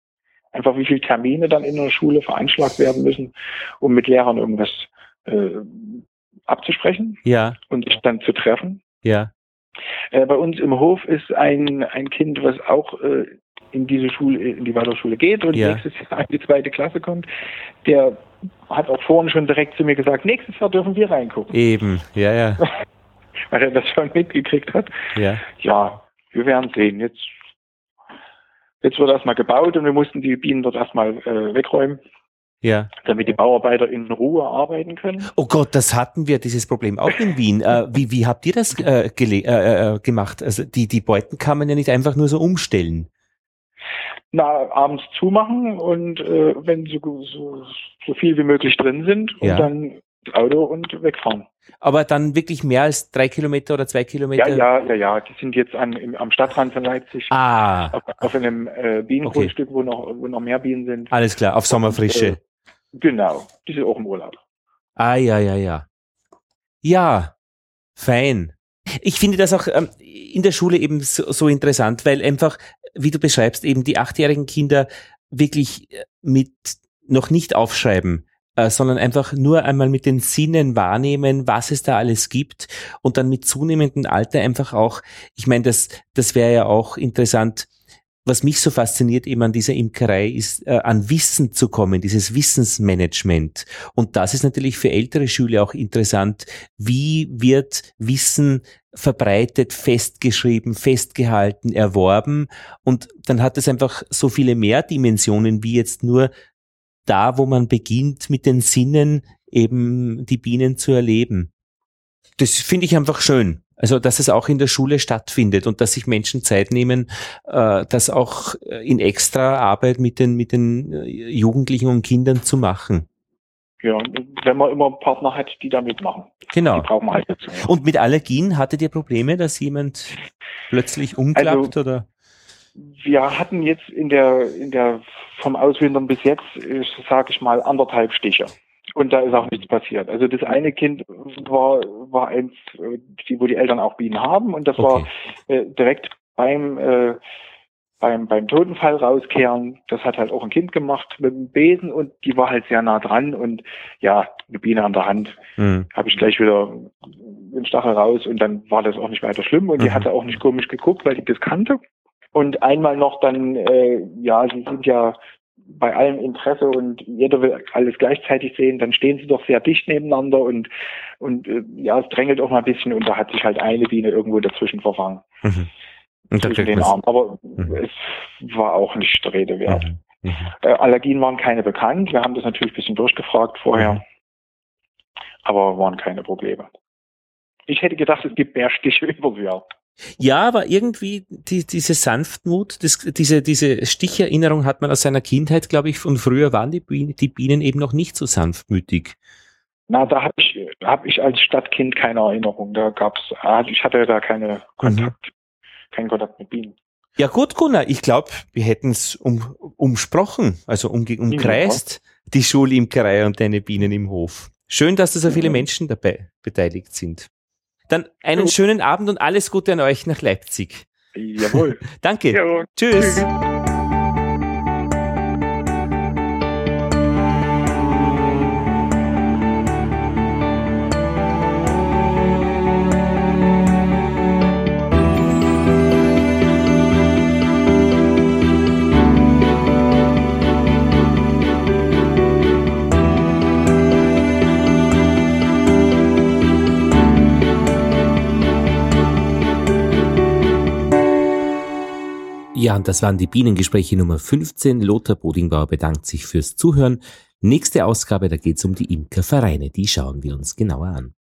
einfach wie viele Termine dann in einer Schule veranschlagt werden müssen, um mit Lehrern irgendwas äh, abzusprechen ja. und sich dann zu treffen. Ja. Äh, bei uns im Hof ist ein, ein Kind, was auch äh, in diese Schule, in die Waldorfschule geht und ja. nächstes Jahr in die zweite Klasse kommt, der hat auch vorhin schon direkt zu mir gesagt, nächstes Jahr dürfen wir reingucken. Eben, ja, ja. Weil er das schon mitgekriegt hat. Ja. Ja, wir werden sehen. Jetzt, jetzt wird erstmal gebaut und wir mussten die Bienen dort erstmal äh, wegräumen. Ja. Damit die Bauarbeiter in Ruhe arbeiten können. Oh Gott, das hatten wir, dieses Problem auch in Wien. Äh, wie, wie habt ihr das äh, äh, äh, gemacht? Also die, die Beuten kann man ja nicht einfach nur so umstellen na, abends zumachen und äh, wenn so, so, so viel wie möglich drin sind und ja. dann das Auto und wegfahren. Aber dann wirklich mehr als drei Kilometer oder zwei Kilometer? Ja, ja, ja, ja. Die sind jetzt an, im, am Stadtrand von Leipzig. Ah. Auf, auf einem äh, Bienengrundstück, okay. wo noch, wo noch mehr Bienen sind. Alles klar, auf Sommerfrische. Und, äh, genau. Die sind auch im Urlaub. Ah, ja, ja, ja. Ja, fein. Ich finde das auch ähm, in der Schule eben so, so interessant, weil einfach wie du beschreibst, eben die achtjährigen Kinder wirklich äh, mit noch nicht aufschreiben, äh, sondern einfach nur einmal mit den Sinnen wahrnehmen, was es da alles gibt und dann mit zunehmendem Alter einfach auch, ich meine, das, das wäre ja auch interessant, was mich so fasziniert eben an dieser Imkerei ist, äh, an Wissen zu kommen, dieses Wissensmanagement. Und das ist natürlich für ältere Schüler auch interessant. Wie wird Wissen verbreitet, festgeschrieben, festgehalten, erworben? Und dann hat es einfach so viele mehr Dimensionen wie jetzt nur da, wo man beginnt, mit den Sinnen eben die Bienen zu erleben. Das finde ich einfach schön. Also, dass es auch in der Schule stattfindet und dass sich Menschen Zeit nehmen, äh, das auch in extra Arbeit mit den, mit den äh, Jugendlichen und Kindern zu machen. Ja, wenn man immer Partner hat, die da mitmachen. Genau. Die brauchen halt dazu. Und mit Allergien hattet ihr Probleme, dass jemand plötzlich umklappt also, oder? Wir hatten jetzt in der, in der vom Auswintern bis jetzt, sage ich mal, anderthalb Stiche. Und da ist auch nichts passiert. Also das eine Kind war, war eins, die, wo die Eltern auch Bienen haben und das okay. war äh, direkt beim, äh, beim, beim Totenfall rauskehren. Das hat halt auch ein Kind gemacht mit dem Besen und die war halt sehr nah dran und ja, eine Biene an der Hand. Mhm. Habe ich gleich wieder den Stachel raus und dann war das auch nicht weiter schlimm und mhm. die hatte auch nicht komisch geguckt, weil ich das kannte. Und einmal noch dann, äh, ja, sie sind ja bei allem Interesse und jeder will alles gleichzeitig sehen, dann stehen sie doch sehr dicht nebeneinander und und äh, ja, es drängelt auch mal ein bisschen und da hat sich halt eine Biene irgendwo dazwischen verfangen. Mhm. Und zwischen den. Aber mhm. es war auch nicht Rede wert. Mhm. mhm. Äh, Allergien waren keine bekannt. Wir haben das natürlich ein bisschen durchgefragt vorher, mhm. aber waren keine Probleme. Ich hätte gedacht, es gibt mehr Stiche übers Jahr. Ja, aber irgendwie die, diese Sanftmut, das, diese, diese Sticherinnerung hat man aus seiner Kindheit, glaube ich, von früher waren die Bienen, die Bienen eben noch nicht so sanftmütig. Na, da habe ich, hab ich als Stadtkind keine Erinnerung. Da gab's, ah, ich hatte da keine Kontakt, mhm. keinen Kontakt mit Bienen. Ja gut, Gunnar, ich glaube, wir hätten es um, umsprochen, also um, umkreist, die Schulimkerei und deine Bienen im Hof. Schön, dass da so viele Menschen dabei beteiligt sind. Dann einen schönen Abend und alles Gute an euch nach Leipzig. Jawohl. Danke. Jawohl. Tschüss. Tschüss. Ja, und das waren die Bienengespräche Nummer 15. Lothar Bodingbauer bedankt sich fürs Zuhören. Nächste Ausgabe, da geht es um die Imkervereine. Die schauen wir uns genauer an.